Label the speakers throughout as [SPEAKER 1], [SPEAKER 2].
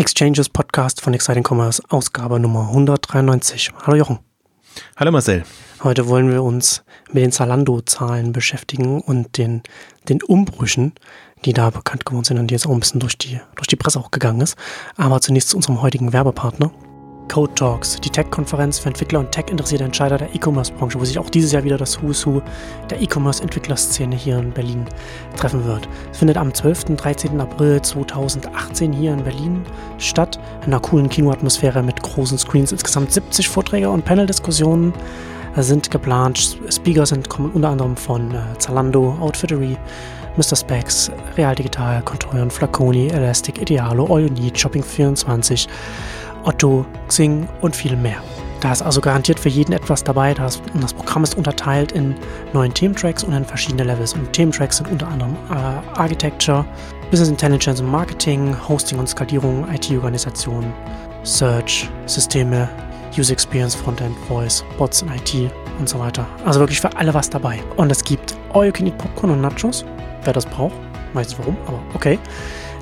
[SPEAKER 1] Exchanges Podcast von Exciting Commerce, Ausgabe Nummer 193. Hallo Jochen.
[SPEAKER 2] Hallo Marcel.
[SPEAKER 1] Heute wollen wir uns mit den Zalando-Zahlen beschäftigen und den, den Umbrüchen, die da bekannt geworden sind und die jetzt auch ein bisschen durch die, durch die Presse auch gegangen ist. Aber zunächst zu unserem heutigen Werbepartner. Code Talks, die Tech-Konferenz für Entwickler und Tech-interessierte Entscheider der E-Commerce-Branche, wo sich auch dieses Jahr wieder das Who's Who der E-Commerce-Entwicklerszene hier in Berlin treffen wird. Es findet am 12. und 13. April 2018 hier in Berlin statt, in einer coolen Kinoatmosphäre mit großen Screens. Insgesamt 70 Vorträge und Panel-Diskussionen sind geplant. Speaker sind kommen unter anderem von äh, Zalando, Outfittery, Mr. Specs, Real Digital, Contoyon, Flaconi, Elastic, Idealo, All You Need, Shopping24, Otto, Xing und viel mehr. Da ist also garantiert für jeden etwas dabei. Das, das Programm ist unterteilt in neun Thementracks und in verschiedene Levels. Und Thementracks sind unter anderem äh, Architecture, Business Intelligence und Marketing, Hosting und Skalierung, IT-Organisation, Search, Systeme, User Experience, Frontend, Voice, Bots und IT und so weiter. Also wirklich für alle was dabei. Und es gibt All You Can Eat Popcorn und Nachos, wer das braucht. Weiß nicht warum, aber okay.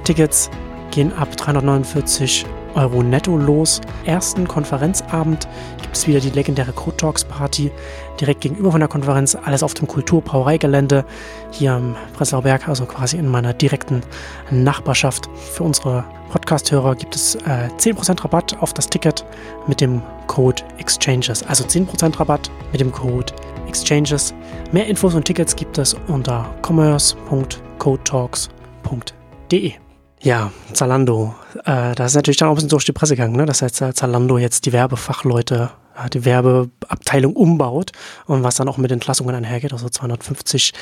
[SPEAKER 1] Tickets gehen ab 349 Euro netto los. Ersten Konferenzabend gibt es wieder die legendäre Code Talks Party direkt gegenüber von der Konferenz. Alles auf dem Kulturbrauereigelände hier am Prenzlauer Berg, also quasi in meiner direkten Nachbarschaft. Für unsere Podcast-Hörer gibt es äh, 10% Rabatt auf das Ticket mit dem Code Exchanges. Also 10% Rabatt mit dem Code Exchanges. Mehr Infos und Tickets gibt es unter commerce.codetalks.de. Ja, Zalando. Äh, das ist natürlich dann auch ein bisschen durch die Presse gegangen, ne? dass jetzt äh, Zalando jetzt die Werbefachleute, äh, die Werbeabteilung umbaut und was dann auch mit Entlassungen einhergeht, also 250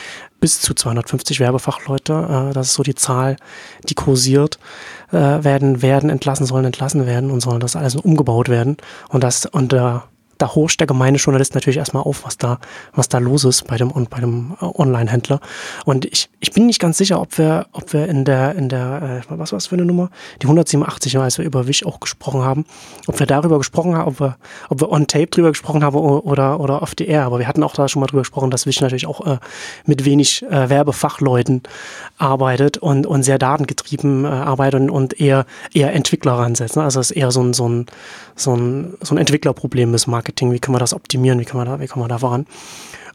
[SPEAKER 1] bis zu 250 Werbefachleute, äh, das ist so die Zahl, die kursiert, äh, werden, werden entlassen, sollen entlassen werden und sollen das alles umgebaut werden und das, äh, da horcht der gemeine Journalist natürlich erstmal auf, was da, was da los ist bei dem, bei dem äh, Online-Händler. Und ich, ich bin nicht ganz sicher, ob wir, ob wir in der, in der, äh, was war das für eine Nummer? Die 187, als wir über Wish auch gesprochen haben, ob wir darüber gesprochen haben, ob wir, ob wir on tape drüber gesprochen haben oder, oder off the air. Aber wir hatten auch da schon mal drüber gesprochen, dass Wish natürlich auch äh, mit wenig äh, Werbefachleuten arbeitet und, und sehr datengetrieben äh, arbeitet und, und eher, eher Entwickler ransetzt. Ne? Also es ist eher so ein, so ein, so ein, so ein Entwicklerproblem ist Marketing. Wie können wir das optimieren? Wie können wir da, wie können wir da voran?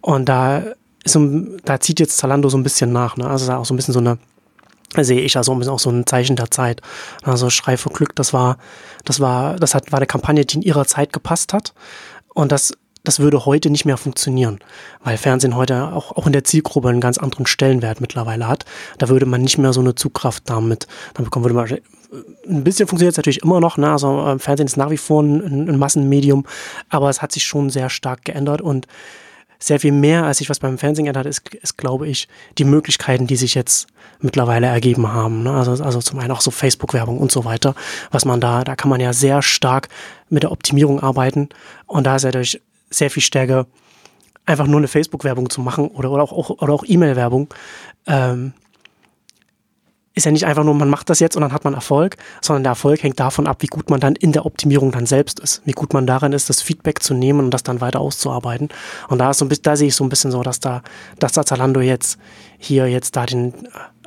[SPEAKER 1] Und da ist, da zieht jetzt Zalando so ein bisschen nach. Ne? Also da auch so ein bisschen so eine sehe ich also auch so ein Zeichen der Zeit. Also Schrei vor Glück, das war, das war, das hat, war eine Kampagne, die in ihrer Zeit gepasst hat. Und das das würde heute nicht mehr funktionieren, weil Fernsehen heute auch, auch in der Zielgruppe einen ganz anderen Stellenwert mittlerweile hat. Da würde man nicht mehr so eine Zugkraft damit, dann bekommen würde man, ein bisschen funktioniert es natürlich immer noch, ne? also äh, Fernsehen ist nach wie vor ein, ein Massenmedium, aber es hat sich schon sehr stark geändert und sehr viel mehr, als sich was beim Fernsehen geändert ist, ist, glaube ich, die Möglichkeiten, die sich jetzt mittlerweile ergeben haben. Ne? Also, also zum einen auch so Facebook-Werbung und so weiter, was man da, da kann man ja sehr stark mit der Optimierung arbeiten und da ist ja durch sehr viel stärker, einfach nur eine Facebook-Werbung zu machen oder, oder auch, oder auch E-Mail-Werbung. Ähm, ist ja nicht einfach nur, man macht das jetzt und dann hat man Erfolg, sondern der Erfolg hängt davon ab, wie gut man dann in der Optimierung dann selbst ist, wie gut man darin ist, das Feedback zu nehmen und das dann weiter auszuarbeiten. Und da ist so ein bisschen, da sehe ich so ein bisschen so, dass da, dass da Zalando jetzt hier jetzt da den,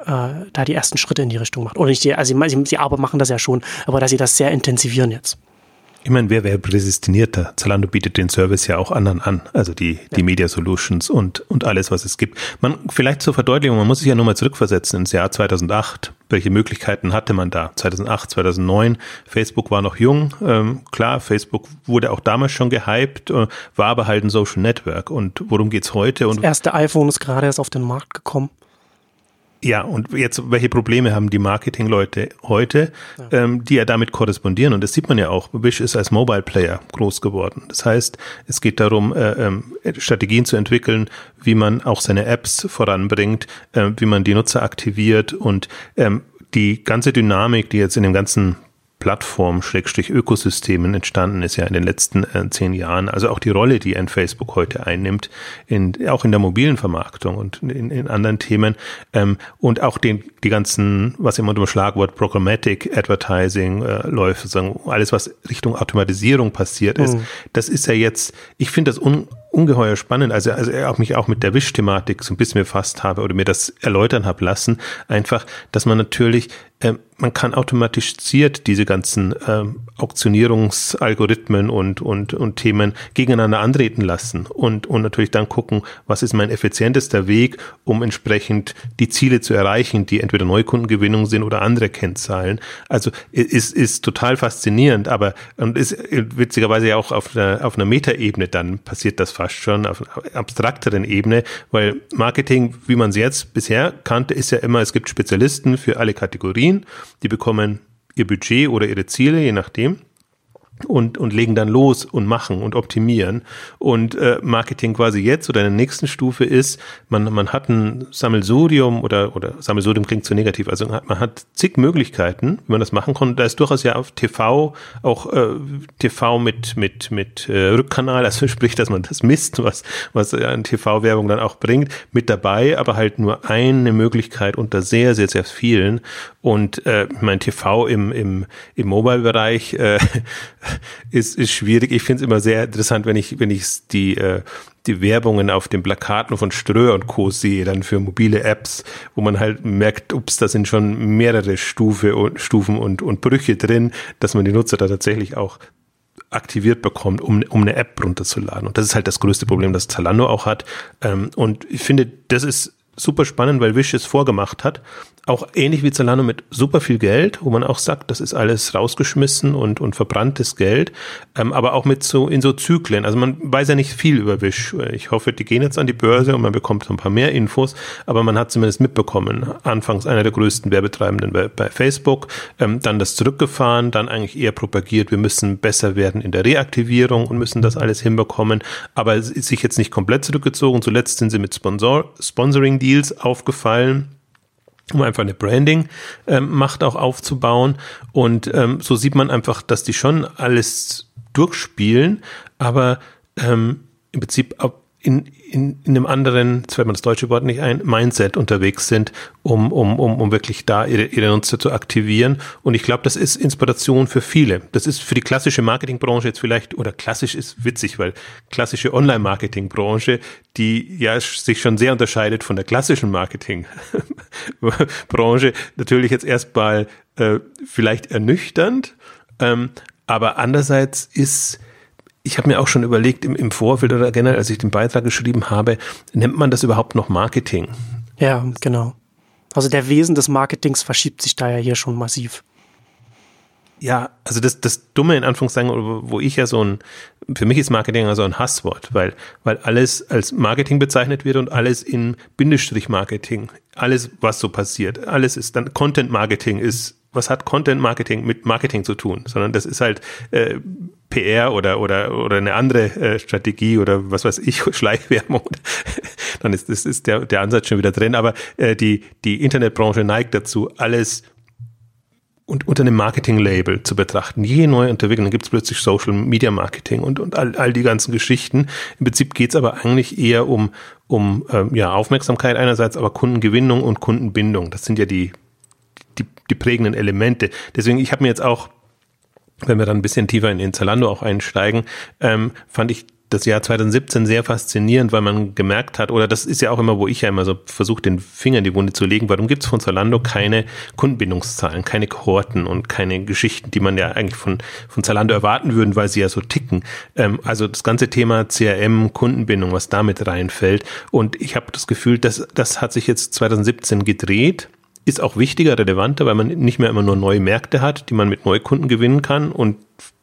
[SPEAKER 1] äh, da die ersten Schritte in die Richtung macht. Oder nicht, die, also sie, sie aber machen das ja schon, aber dass sie das sehr intensivieren jetzt.
[SPEAKER 2] Ich meine, wer wäre prädestinierter? Zalando bietet den Service ja auch anderen an, also die, die Media Solutions und, und alles, was es gibt. Man, vielleicht zur Verdeutlichung, man muss sich ja nur mal zurückversetzen ins Jahr 2008. Welche Möglichkeiten hatte man da? 2008, 2009, Facebook war noch jung. Ähm, klar, Facebook wurde auch damals schon gehypt, äh, war aber halt ein Social Network. Und worum geht's heute? Und
[SPEAKER 1] das erste iPhone ist gerade erst auf den Markt gekommen.
[SPEAKER 2] Ja, und jetzt, welche Probleme haben die Marketingleute heute, ja. ähm, die ja damit korrespondieren? Und das sieht man ja auch. Wish ist als Mobile Player groß geworden. Das heißt, es geht darum, äh, ähm, Strategien zu entwickeln, wie man auch seine Apps voranbringt, äh, wie man die Nutzer aktiviert und ähm, die ganze Dynamik, die jetzt in dem ganzen Plattform, Schrägstrich Ökosystemen entstanden ist ja in den letzten äh, zehn Jahren. Also auch die Rolle, die ein Facebook heute einnimmt, in, auch in der mobilen Vermarktung und in, in anderen Themen ähm, und auch den, die ganzen, was immer unter dem Schlagwort Programmatic Advertising äh, läuft, sozusagen alles, was Richtung Automatisierung passiert ist. Mhm. Das ist ja jetzt, ich finde das un, ungeheuer spannend, also, also auch mich auch mit der Wish-Thematik so ein bisschen befasst habe oder mir das erläutern habe lassen, einfach, dass man natürlich äh, man kann automatisiert diese ganzen äh, Auktionierungsalgorithmen und, und, und Themen gegeneinander antreten lassen und, und natürlich dann gucken, was ist mein effizientester Weg, um entsprechend die Ziele zu erreichen, die entweder Neukundengewinnung sind oder andere Kennzahlen. Also ist, ist total faszinierend, aber und ist witzigerweise ja auch auf einer, auf einer Metaebene dann passiert das fast schon, auf abstrakteren Ebene, weil Marketing, wie man es jetzt bisher kannte, ist ja immer, es gibt Spezialisten für alle Kategorien, die bekommen ihr Budget oder ihre Ziele, je nachdem und, und legen dann los und machen und optimieren. Und äh, Marketing quasi jetzt oder in der nächsten Stufe ist, man, man hat ein Sammelsurium oder, oder Sammelsurium klingt zu negativ, also man hat zig Möglichkeiten, wie man das machen kann. Da ist durchaus ja auf TV auch äh, TV mit, mit, mit äh, Rückkanal, also sprich, dass man das misst, was, was an TV-Werbung dann auch bringt, mit dabei, aber halt nur eine Möglichkeit unter sehr, sehr, sehr vielen. Und äh, mein TV im, im, im Mobile-Bereich äh, ist, ist schwierig. Ich finde es immer sehr interessant, wenn ich, wenn ich die, äh, die Werbungen auf den Plakaten von Ströer und Co. sehe, dann für mobile Apps, wo man halt merkt, ups, da sind schon mehrere Stufe und, Stufen und, und Brüche drin, dass man die Nutzer da tatsächlich auch aktiviert bekommt, um, um eine App runterzuladen. Und das ist halt das größte Problem, das Zalando auch hat. Ähm, und ich finde, das ist super spannend, weil Wish es vorgemacht hat. Auch ähnlich wie Zalando mit super viel Geld, wo man auch sagt, das ist alles rausgeschmissen und, und verbranntes Geld, ähm, aber auch mit so in so Zyklen. Also man weiß ja nicht viel über Wish. Ich hoffe, die gehen jetzt an die Börse und man bekommt ein paar mehr Infos, aber man hat zumindest mitbekommen. Anfangs einer der größten Werbetreibenden bei, bei Facebook, ähm, dann das zurückgefahren, dann eigentlich eher propagiert, wir müssen besser werden in der Reaktivierung und müssen das alles hinbekommen, aber sich jetzt nicht komplett zurückgezogen. Zuletzt sind sie mit Sponsor, Sponsoring Deals aufgefallen um einfach eine Branding-Macht ähm, auch aufzubauen. Und ähm, so sieht man einfach, dass die schon alles durchspielen, aber ähm, im Prinzip in, in, in einem anderen, jetzt fällt mir das deutsche Wort nicht ein, Mindset unterwegs sind, um, um, um, um wirklich da ihre, ihre Nutzer zu aktivieren. Und ich glaube, das ist Inspiration für viele. Das ist für die klassische Marketingbranche jetzt vielleicht, oder klassisch ist witzig, weil klassische Online-Marketingbranche, die ja sich schon sehr unterscheidet von der klassischen Marketingbranche, natürlich jetzt erstmal äh, vielleicht ernüchternd. Ähm, aber andererseits ist ich habe mir auch schon überlegt im, im Vorfeld oder generell, als ich den Beitrag geschrieben habe, nennt man das überhaupt noch Marketing?
[SPEAKER 1] Ja, genau. Also der Wesen des Marketings verschiebt sich da ja hier schon massiv.
[SPEAKER 2] Ja, also das, das Dumme in Anführungszeichen, wo ich ja so ein, für mich ist Marketing also ein Hasswort, weil, weil alles als Marketing bezeichnet wird und alles in Bindestrich Marketing, alles was so passiert, alles ist dann Content Marketing ist was hat Content Marketing mit Marketing zu tun, sondern das ist halt äh, PR oder oder oder eine andere äh, Strategie oder was weiß ich Schleichwerbung. Dann ist das ist der der Ansatz schon wieder drin. Aber äh, die die Internetbranche neigt dazu, alles und unter einem Marketing-Label zu betrachten. Je neue Entwicklung, dann gibt es plötzlich Social Media Marketing und, und all, all die ganzen Geschichten. Im Prinzip geht es aber eigentlich eher um, um ähm, ja, Aufmerksamkeit einerseits, aber Kundengewinnung und Kundenbindung. Das sind ja die, die, die prägenden Elemente. Deswegen, ich habe mir jetzt auch, wenn wir dann ein bisschen tiefer in den Zalando auch einsteigen, ähm, fand ich das Jahr 2017 sehr faszinierend, weil man gemerkt hat, oder das ist ja auch immer, wo ich ja immer so versuche, den Finger in die Wunde zu legen, warum gibt es von Zalando keine Kundenbindungszahlen, keine Kohorten und keine Geschichten, die man ja eigentlich von, von Zalando erwarten würden, weil sie ja so ticken. Ähm, also das ganze Thema CRM, Kundenbindung, was damit reinfällt. Und ich habe das Gefühl, dass das hat sich jetzt 2017 gedreht ist auch wichtiger, relevanter, weil man nicht mehr immer nur neue Märkte hat, die man mit Neukunden gewinnen kann und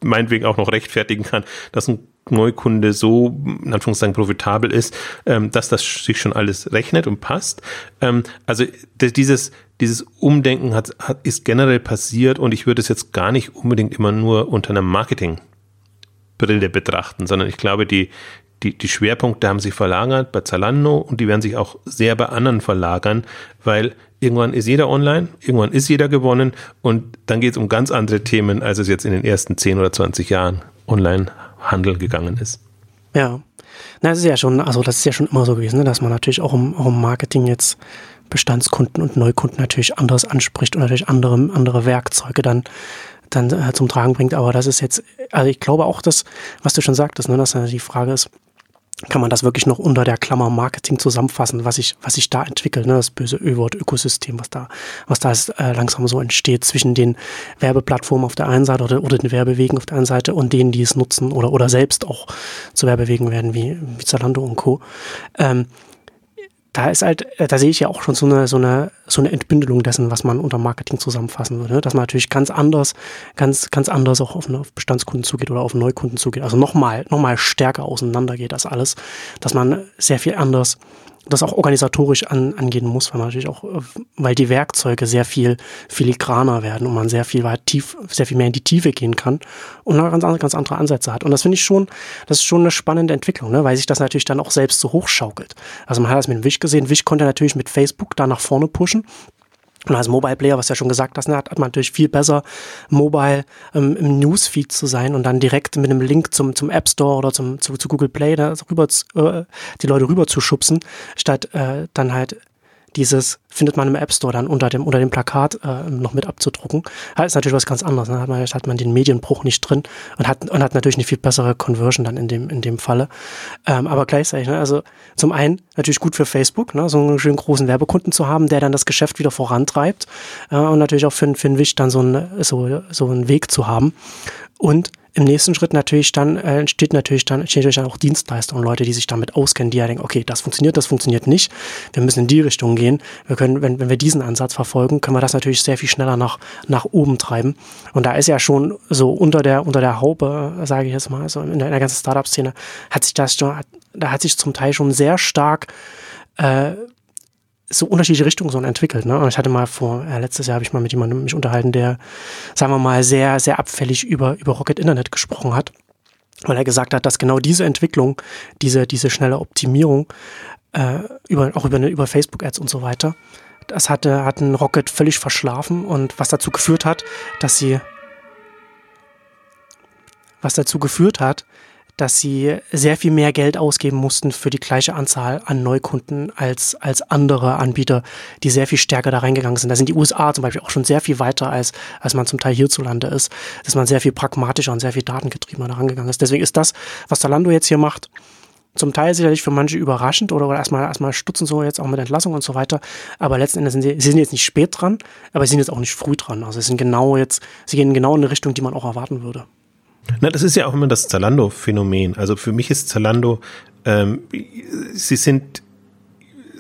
[SPEAKER 2] meinetwegen auch noch rechtfertigen kann, dass ein Neukunde so, in Anführungszeichen, profitabel ist, ähm, dass das sich schon alles rechnet und passt. Ähm, also dieses, dieses Umdenken hat, hat, ist generell passiert und ich würde es jetzt gar nicht unbedingt immer nur unter einer Marketingbrille betrachten, sondern ich glaube, die, die, die Schwerpunkte haben sich verlagert bei Zalando und die werden sich auch sehr bei anderen verlagern, weil irgendwann ist jeder online, irgendwann ist jeder gewonnen und dann geht es um ganz andere Themen, als es jetzt in den ersten 10 oder 20 Jahren Online-Handel gegangen ist.
[SPEAKER 1] Ja. Na, das ist ja schon, also das ist ja schon immer so gewesen, ne, dass man natürlich auch im, auch im Marketing jetzt Bestandskunden und Neukunden natürlich anderes anspricht und natürlich andere, andere Werkzeuge dann dann äh, zum Tragen bringt. Aber das ist jetzt, also ich glaube auch, dass, was du schon sagtest, ne, dass die Frage ist, kann man das wirklich noch unter der Klammer Marketing zusammenfassen, was sich was sich da entwickelt, ne? das böse Ö-Wort Ökosystem, was da was da ist, äh, langsam so entsteht zwischen den Werbeplattformen auf der einen Seite oder, oder den Werbewegen auf der einen Seite und denen, die es nutzen oder oder selbst auch zu Werbewegen werden wie, wie Zalando und Co. Ähm, da ist halt, äh, da sehe ich ja auch schon so eine, so eine, so eine Entbündelung dessen, was man unter Marketing zusammenfassen würde. Ne? Dass man natürlich ganz anders, ganz, ganz anders auch auf, eine, auf Bestandskunden zugeht oder auf Neukunden zugeht. Also nochmal, nochmal stärker auseinander geht das alles. Dass man sehr viel anders das auch organisatorisch an, angehen muss, weil man natürlich auch, äh, weil die Werkzeuge sehr viel filigraner werden und man sehr viel weit tief, sehr viel mehr in die Tiefe gehen kann und noch ganz, ganz andere Ansätze hat. Und das finde ich schon, das ist schon eine spannende Entwicklung, ne? weil sich das natürlich dann auch selbst so hochschaukelt. Also man hat das mit dem Wish gesehen. Wish konnte natürlich mit Facebook da nach vorne pushen. Und als Mobile Player, was ja schon gesagt hast, ne, hat, hat man natürlich viel besser, mobile ähm, im Newsfeed zu sein und dann direkt mit einem Link zum, zum App Store oder zum, zu, zu Google Play da rüber, äh, die Leute rüber zu schubsen, statt äh, dann halt dieses findet man im App Store dann unter dem, unter dem Plakat äh, noch mit abzudrucken. Das ist natürlich was ganz anderes. Ne? Hat, man, hat man den Medienbruch nicht drin und hat, und hat natürlich eine viel bessere Conversion dann in dem, in dem Falle. Ähm, aber gleichzeitig, ne? also zum einen natürlich gut für Facebook, ne? so einen schönen großen Werbekunden zu haben, der dann das Geschäft wieder vorantreibt äh, und natürlich auch für, für den Wisch dann so, ein, so, so einen Weg zu haben. Und im nächsten Schritt natürlich dann äh, entsteht natürlich dann entsteht natürlich dann auch Dienstleister und Leute, die sich damit auskennen, die ja denken, okay, das funktioniert, das funktioniert nicht. Wir müssen in die Richtung gehen. Wir können, wenn, wenn wir diesen Ansatz verfolgen, können wir das natürlich sehr viel schneller nach, nach oben treiben. Und da ist ja schon so unter der, unter der Haube, sage ich jetzt mal, so in der, in der ganzen Startup-Szene, hat sich das schon, da hat sich zum Teil schon sehr stark äh, so unterschiedliche Richtungen so entwickelt. Ne? Und ich hatte mal vor, äh, letztes Jahr habe ich mal mit jemandem mich unterhalten, der, sagen wir mal, sehr, sehr abfällig über, über Rocket Internet gesprochen hat. Weil er gesagt hat, dass genau diese Entwicklung, diese, diese schnelle Optimierung, äh, über, auch über, über Facebook-Ads und so weiter, das hatte, hatten Rocket völlig verschlafen und was dazu geführt hat, dass sie, was dazu geführt hat, dass sie sehr viel mehr Geld ausgeben mussten für die gleiche Anzahl an Neukunden als, als andere Anbieter, die sehr viel stärker da reingegangen sind. Da sind die USA zum Beispiel auch schon sehr viel weiter, als, als man zum Teil hierzulande ist, dass man sehr viel pragmatischer und sehr viel datengetriebener da rangegangen ist. Deswegen ist das, was Zalando jetzt hier macht, zum Teil sicherlich für manche überraschend oder, oder erstmal, erstmal stutzen so jetzt auch mit Entlassung und so weiter. Aber letzten Endes sind sie, sie sind jetzt nicht spät dran, aber sie sind jetzt auch nicht früh dran. Also sie sind genau jetzt, sie gehen genau in eine Richtung, die man auch erwarten würde.
[SPEAKER 2] Na, das ist ja auch immer das Zalando-Phänomen. Also für mich ist Zalando, ähm, sie sind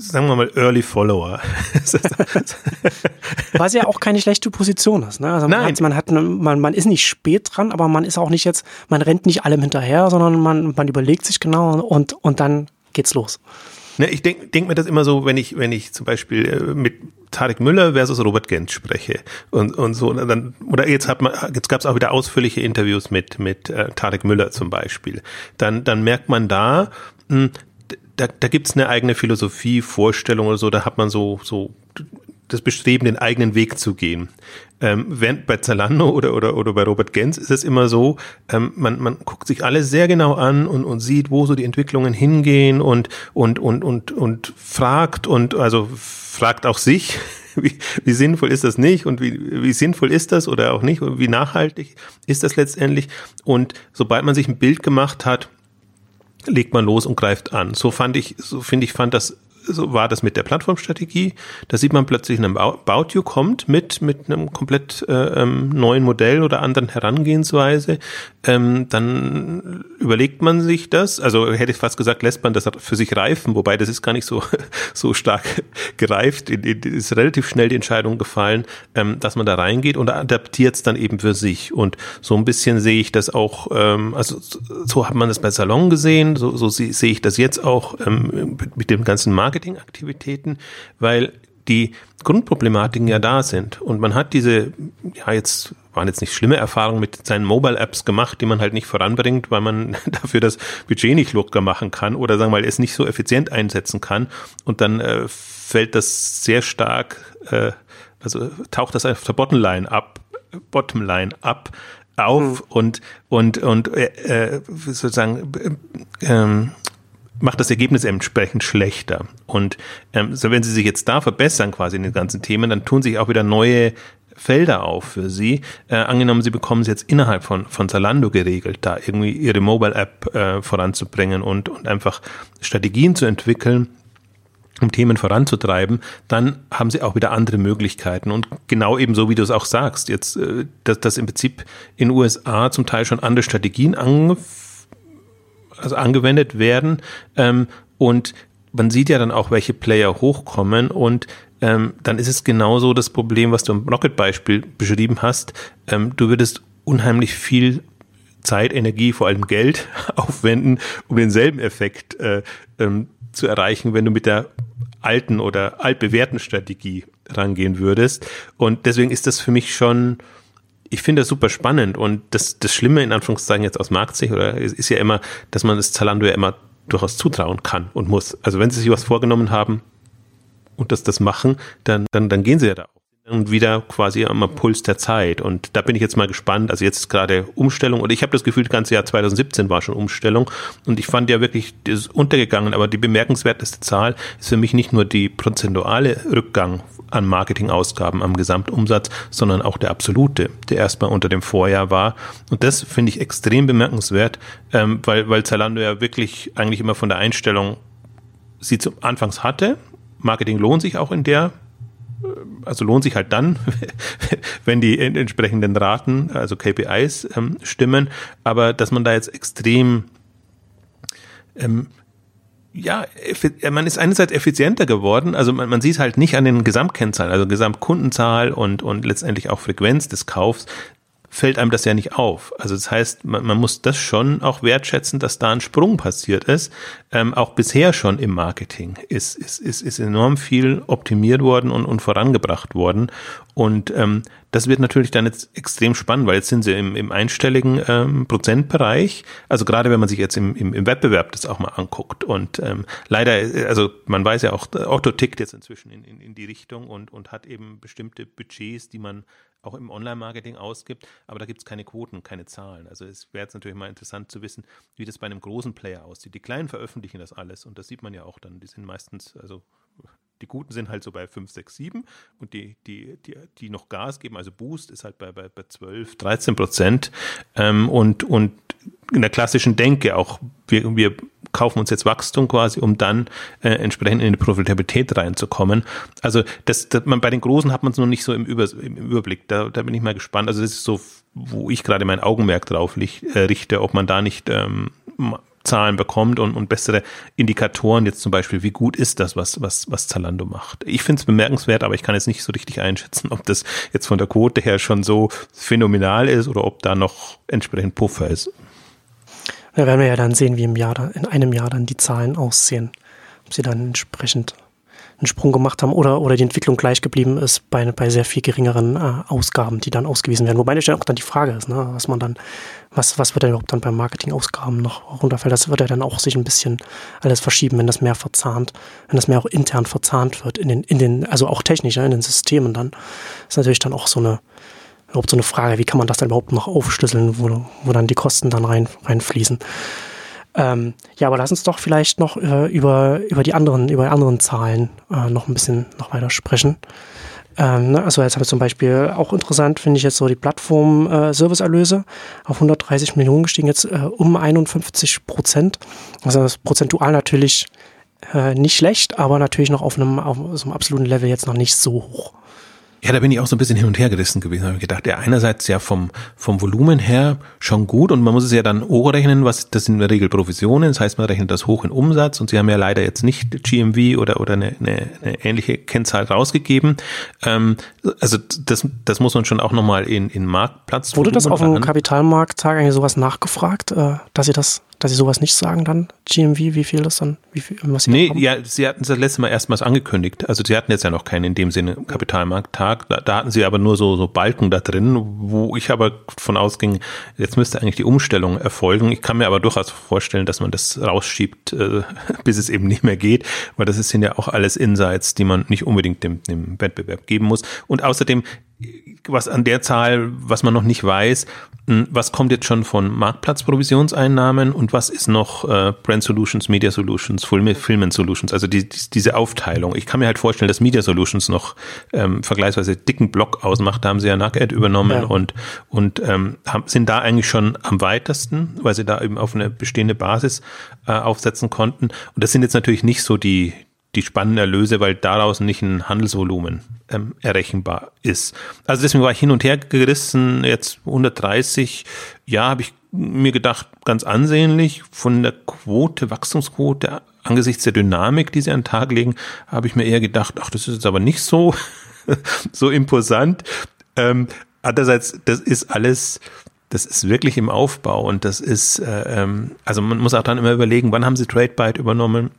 [SPEAKER 2] sagen wir mal, Early Follower.
[SPEAKER 1] Was ja auch keine schlechte Position ist. Ne? Also man, Nein. Hat, man, hat, man, man ist nicht spät dran, aber man ist auch nicht jetzt, man rennt nicht allem hinterher, sondern man, man überlegt sich genau und, und dann geht's los.
[SPEAKER 2] Ne, ich denke denk mir das immer so, wenn ich, wenn ich zum Beispiel äh, mit Tarek Müller versus Robert Gens spreche und, und so, dann, oder jetzt hat man, jetzt gab es auch wieder ausführliche Interviews mit, mit äh, Tarek Müller zum Beispiel. Dann, dann merkt man da, mh, hm, da, da gibt es eine eigene Philosophie, Vorstellung oder so, da hat man so, so das Bestreben, den eigenen Weg zu gehen. Ähm, während bei Zalando oder, oder, oder bei Robert Gens ist es immer so, ähm, man, man guckt sich alles sehr genau an und, und sieht, wo so die Entwicklungen hingehen und, und, und, und, und fragt und also fragt auch sich, wie, wie sinnvoll ist das nicht und wie, wie sinnvoll ist das oder auch nicht und wie nachhaltig ist das letztendlich. Und sobald man sich ein Bild gemacht hat, legt man los und greift an. So fand ich, so finde ich, fand das so war das mit der Plattformstrategie. Da sieht man plötzlich, ein About You kommt mit, mit einem komplett äh, ähm, neuen Modell oder anderen Herangehensweise. Ähm, dann überlegt man sich das, also hätte ich fast gesagt, lässt man das für sich reifen, wobei das ist gar nicht so, so stark gereift. Ist relativ schnell die Entscheidung gefallen, ähm, dass man da reingeht und adaptiert es dann eben für sich. Und so ein bisschen sehe ich das auch, ähm, also so hat man das bei Salon gesehen, so, so sehe ich das jetzt auch ähm, mit dem ganzen Markt Marketingaktivitäten, weil die Grundproblematiken ja da sind. Und man hat diese, ja, jetzt waren jetzt nicht schlimme Erfahrungen mit seinen Mobile-Apps gemacht, die man halt nicht voranbringt, weil man dafür das Budget nicht locker machen kann oder sagen wir mal, es nicht so effizient einsetzen kann. Und dann äh, fällt das sehr stark, äh, also taucht das auf der Bottomline ab, Bottomline ab auf mhm. und und und äh, äh sozusagen äh, ähm, macht das Ergebnis entsprechend schlechter. Und ähm, so wenn sie sich jetzt da verbessern, quasi in den ganzen Themen, dann tun sich auch wieder neue Felder auf für Sie. Äh, angenommen, Sie bekommen es jetzt innerhalb von, von Zalando geregelt, da irgendwie Ihre Mobile-App äh, voranzubringen und, und einfach Strategien zu entwickeln, um Themen voranzutreiben, dann haben sie auch wieder andere Möglichkeiten. Und genau eben so, wie du es auch sagst, jetzt, äh, dass, dass im Prinzip in USA zum Teil schon andere Strategien ange, also angewendet werden. Ähm, und man sieht ja dann auch, welche Player hochkommen und ähm, dann ist es genauso das Problem, was du im Rocket-Beispiel beschrieben hast. Ähm, du würdest unheimlich viel Zeit, Energie, vor allem Geld aufwenden, um denselben Effekt äh, ähm, zu erreichen, wenn du mit der alten oder altbewährten Strategie rangehen würdest. Und deswegen ist das für mich schon, ich finde das super spannend. Und das, das Schlimme in Anführungszeichen jetzt aus Marktsicht oder ist ja immer, dass man das Zalando ja immer durchaus zutrauen kann und muss. Also wenn sie sich was vorgenommen haben und das das machen, dann, dann, dann gehen sie ja da auch und wieder quasi am Puls der Zeit. Und da bin ich jetzt mal gespannt. Also jetzt ist gerade Umstellung und ich habe das Gefühl, das ganze Jahr 2017 war schon Umstellung und ich fand ja wirklich, das ist untergegangen, aber die bemerkenswerteste Zahl ist für mich nicht nur die prozentuale Rückgang an Marketingausgaben am Gesamtumsatz, sondern auch der absolute, der erstmal unter dem Vorjahr war. Und das finde ich extrem bemerkenswert, ähm, weil, weil Zalando ja wirklich eigentlich immer von der Einstellung sie zum Anfangs hatte. Marketing lohnt sich auch in der also lohnt sich halt dann, wenn die entsprechenden Raten, also KPIs ähm, stimmen, aber dass man da jetzt extrem ähm, ja, man ist einerseits effizienter geworden, also man, man sieht halt nicht an den Gesamtkennzahlen, also Gesamtkundenzahl und, und letztendlich auch Frequenz des Kaufs, fällt einem das ja nicht auf. Also das heißt, man, man muss das schon auch wertschätzen, dass da ein Sprung passiert ist. Ähm, auch bisher schon im Marketing ist, ist, ist, ist enorm viel optimiert worden und, und vorangebracht worden. Und ähm, das wird natürlich dann jetzt extrem spannend, weil jetzt sind sie im, im einstelligen ähm, Prozentbereich. Also gerade wenn man sich jetzt im, im, im Wettbewerb das auch mal anguckt. Und ähm, leider, also man weiß ja auch, Otto tickt jetzt inzwischen in, in, in die Richtung und, und hat eben bestimmte Budgets, die man auch im Online-Marketing ausgibt, aber da gibt es keine Quoten, keine Zahlen. Also es wäre jetzt natürlich mal interessant zu wissen, wie das bei einem großen Player aussieht. Die Kleinen veröffentlichen das alles und das sieht man ja auch dann. Die sind meistens, also die Guten sind halt so bei 5, 6, 7 und die, die, die, die noch Gas geben, also Boost ist halt bei, bei, bei 12, 13 Prozent. Ähm, und, und in der klassischen Denke auch, wir, wir kaufen uns jetzt Wachstum quasi, um dann äh, entsprechend in die Profitabilität reinzukommen. Also das, das man, bei den Großen hat man es noch nicht so im, Über, im Überblick. Da, da bin ich mal gespannt. Also das ist so, wo ich gerade mein Augenmerk drauf äh, richte, ob man da nicht ähm, Zahlen bekommt und, und bessere Indikatoren, jetzt zum Beispiel, wie gut ist das, was, was, was Zalando macht. Ich finde es bemerkenswert, aber ich kann jetzt nicht so richtig einschätzen, ob das jetzt von der Quote her schon so phänomenal ist oder ob da noch entsprechend Puffer ist.
[SPEAKER 1] Da werden wir ja dann sehen, wie im Jahr, in einem Jahr dann die Zahlen aussehen. Ob sie dann entsprechend einen Sprung gemacht haben oder, oder die Entwicklung gleich geblieben ist bei, bei sehr viel geringeren äh, Ausgaben, die dann ausgewiesen werden. Wobei natürlich auch dann die Frage ist, ne, was man dann, was, was wird denn überhaupt dann beim Marketingausgaben noch runterfällt? Das wird ja dann auch sich ein bisschen alles verschieben, wenn das mehr verzahnt, wenn das mehr auch intern verzahnt wird in den, in den, also auch technisch, in den Systemen dann. ist natürlich dann auch so eine, überhaupt so eine Frage, wie kann man das dann überhaupt noch aufschlüsseln, wo, wo dann die Kosten dann rein, reinfließen. Ähm, ja, aber lass uns doch vielleicht noch äh, über, über die anderen, über die anderen Zahlen äh, noch ein bisschen noch weiter sprechen. Ähm, ne, also jetzt habe ich zum Beispiel auch interessant, finde ich jetzt so die Plattform-Serviceerlöse äh, auf 130 Millionen gestiegen, jetzt äh, um 51 Prozent. Also das prozentual natürlich äh, nicht schlecht, aber natürlich noch auf einem, auf so einem absoluten Level jetzt noch nicht so hoch.
[SPEAKER 2] Ja, da bin ich auch so ein bisschen hin und her gerissen gewesen. Habe ich gedacht, ja, einerseits ja vom, vom Volumen her schon gut und man muss es ja dann hochrechnen, was, das sind in der Regel Provisionen, das heißt, man rechnet das hoch in Umsatz und sie haben ja leider jetzt nicht GMV oder, oder eine, eine, eine ähnliche Kennzahl rausgegeben. Ähm, also das, das muss man schon auch nochmal in, in Marktplatz.
[SPEAKER 1] Wurde das auf dem Kapitalmarkttag eigentlich sowas nachgefragt, äh, dass sie das dass sie sowas nicht sagen dann, GMV, wie viel das dann, wie viel,
[SPEAKER 2] was sie Nee, ja, sie hatten das letzte Mal erstmals angekündigt. Also sie hatten jetzt ja noch keinen in dem Sinne Kapitalmarkttag. Da, da hatten sie aber nur so, so Balken da drin, wo ich aber von ausging, jetzt müsste eigentlich die Umstellung erfolgen. Ich kann mir aber durchaus vorstellen, dass man das rausschiebt, äh, bis es eben nicht mehr geht, weil das sind ja auch alles Insights, die man nicht unbedingt dem, dem Wettbewerb geben muss. Und außerdem was an der Zahl, was man noch nicht weiß, hm, was kommt jetzt schon von Marktplatzprovisionseinnahmen und was ist noch äh, Brand Solutions, Media Solutions, Fulfillment Solutions, also die, die, diese Aufteilung. Ich kann mir halt vorstellen, dass Media Solutions noch ähm, vergleichsweise dicken Block ausmacht. Da haben sie ja Nugget übernommen ja. und, und ähm, haben, sind da eigentlich schon am weitesten, weil sie da eben auf eine bestehende Basis äh, aufsetzen konnten. Und das sind jetzt natürlich nicht so die, die spannenden Erlöse, weil daraus nicht ein Handelsvolumen ähm, errechenbar ist. Also deswegen war ich hin und her gerissen, jetzt 130, ja, habe ich mir gedacht, ganz ansehnlich. Von der Quote, Wachstumsquote, angesichts der Dynamik, die sie an den Tag legen, habe ich mir eher gedacht, ach, das ist jetzt aber nicht so, so imposant. Ähm, andererseits, das ist alles, das ist wirklich im Aufbau und das ist, äh, ähm, also man muss auch dann immer überlegen, wann haben sie TradeByte übernommen?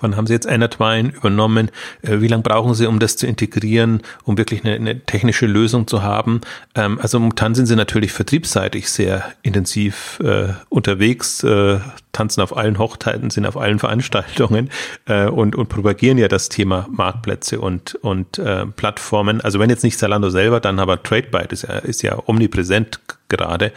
[SPEAKER 2] Wann haben Sie jetzt Enertwine übernommen? Äh, wie lange brauchen Sie, um das zu integrieren, um wirklich eine, eine technische Lösung zu haben? Ähm, also momentan sind Sie natürlich vertriebsseitig sehr intensiv äh, unterwegs, äh, tanzen auf allen Hochzeiten, sind auf allen Veranstaltungen äh, und, und propagieren ja das Thema Marktplätze und, und äh, Plattformen. Also wenn jetzt nicht Zalando selber, dann aber TradeByte ist ja, ist ja omnipräsent gerade.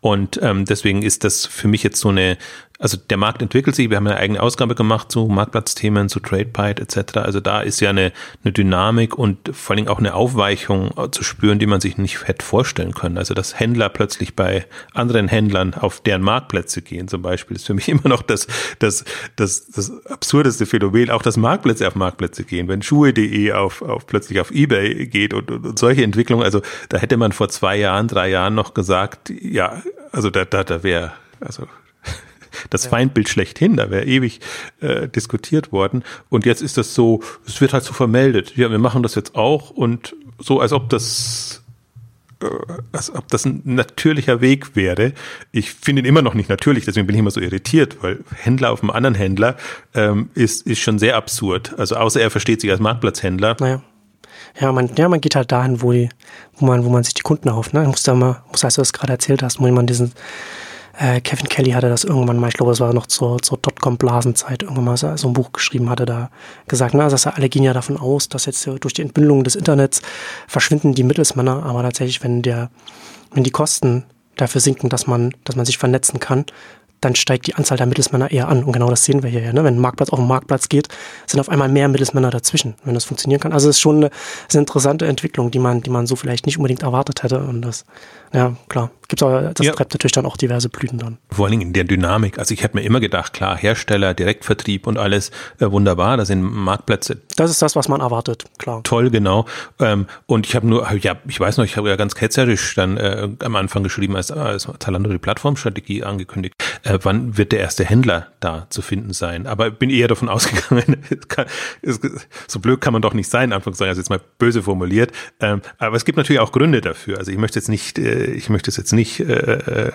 [SPEAKER 2] Und ähm, deswegen ist das für mich jetzt so eine also der Markt entwickelt sich, wir haben eine eigene Ausgabe gemacht zu Marktplatzthemen, zu TradePyte etc. Also da ist ja eine, eine Dynamik und vor allem auch eine Aufweichung zu spüren, die man sich nicht hätte vorstellen können. Also dass Händler plötzlich bei anderen Händlern auf deren Marktplätze gehen zum Beispiel, ist für mich immer noch das, das, das, das absurdeste Phänomen, auch dass Marktplätze auf Marktplätze gehen. Wenn Schuhe.de auf, auf plötzlich auf Ebay geht und, und, und solche Entwicklungen, also da hätte man vor zwei Jahren, drei Jahren noch gesagt, ja, also da, da, da wäre, also das ja. Feindbild schlechthin, da wäre ewig äh, diskutiert worden. Und jetzt ist das so, es wird halt so vermeldet. Ja, wir machen das jetzt auch und so, als ob das äh, als ob das ein natürlicher Weg wäre. Ich finde ihn immer noch nicht natürlich, deswegen bin ich immer so irritiert, weil Händler auf einem anderen Händler ähm, ist, ist schon sehr absurd. Also außer er versteht sich als Marktplatzhändler.
[SPEAKER 1] Naja. Ja, man, ja, man geht halt dahin, wo, die, wo, man, wo man sich die Kunden erhofft. Ne? Ich muss da mal, muss, als du das gerade erzählt hast, muss man diesen äh, Kevin Kelly hatte das irgendwann mal, ich glaube, es war noch zur, zur Dotcom-Blasenzeit, irgendwann mal so ein Buch geschrieben hatte, da gesagt, na, dass alle gehen ja davon aus, dass jetzt durch die Entbündelung des Internets verschwinden die Mittelsmänner, aber tatsächlich, wenn der, wenn die Kosten dafür sinken, dass man, dass man sich vernetzen kann, dann steigt die Anzahl der Mittelsmänner eher an. Und genau das sehen wir hier. Ne? Wenn ein Marktplatz auf den Marktplatz geht, sind auf einmal mehr Mittelsmänner dazwischen, wenn das funktionieren kann. Also es ist schon eine, ist eine interessante Entwicklung, die man, die man so vielleicht nicht unbedingt erwartet hätte. Und das, ja, klar. Gibt's aber, das ja. treibt natürlich dann auch diverse Blüten dann.
[SPEAKER 2] Vor allen Dingen in der Dynamik. Also ich hätte mir immer gedacht, klar, Hersteller, Direktvertrieb und alles äh, wunderbar, da sind Marktplätze.
[SPEAKER 1] Das ist das, was man erwartet, klar.
[SPEAKER 2] Toll, genau. Ähm, und ich habe nur, ja, ich weiß noch, ich habe ja ganz ketzerisch dann äh, am Anfang geschrieben, als, als Zalando die Plattformstrategie angekündigt äh, wann wird der erste Händler da zu finden sein? Aber bin eher davon ausgegangen, kann, es, so blöd kann man doch nicht sein, Anführungszeichen, also jetzt mal böse formuliert. Ähm, aber es gibt natürlich auch Gründe dafür. Also ich möchte jetzt nicht, äh, ich möchte es jetzt nicht äh, äh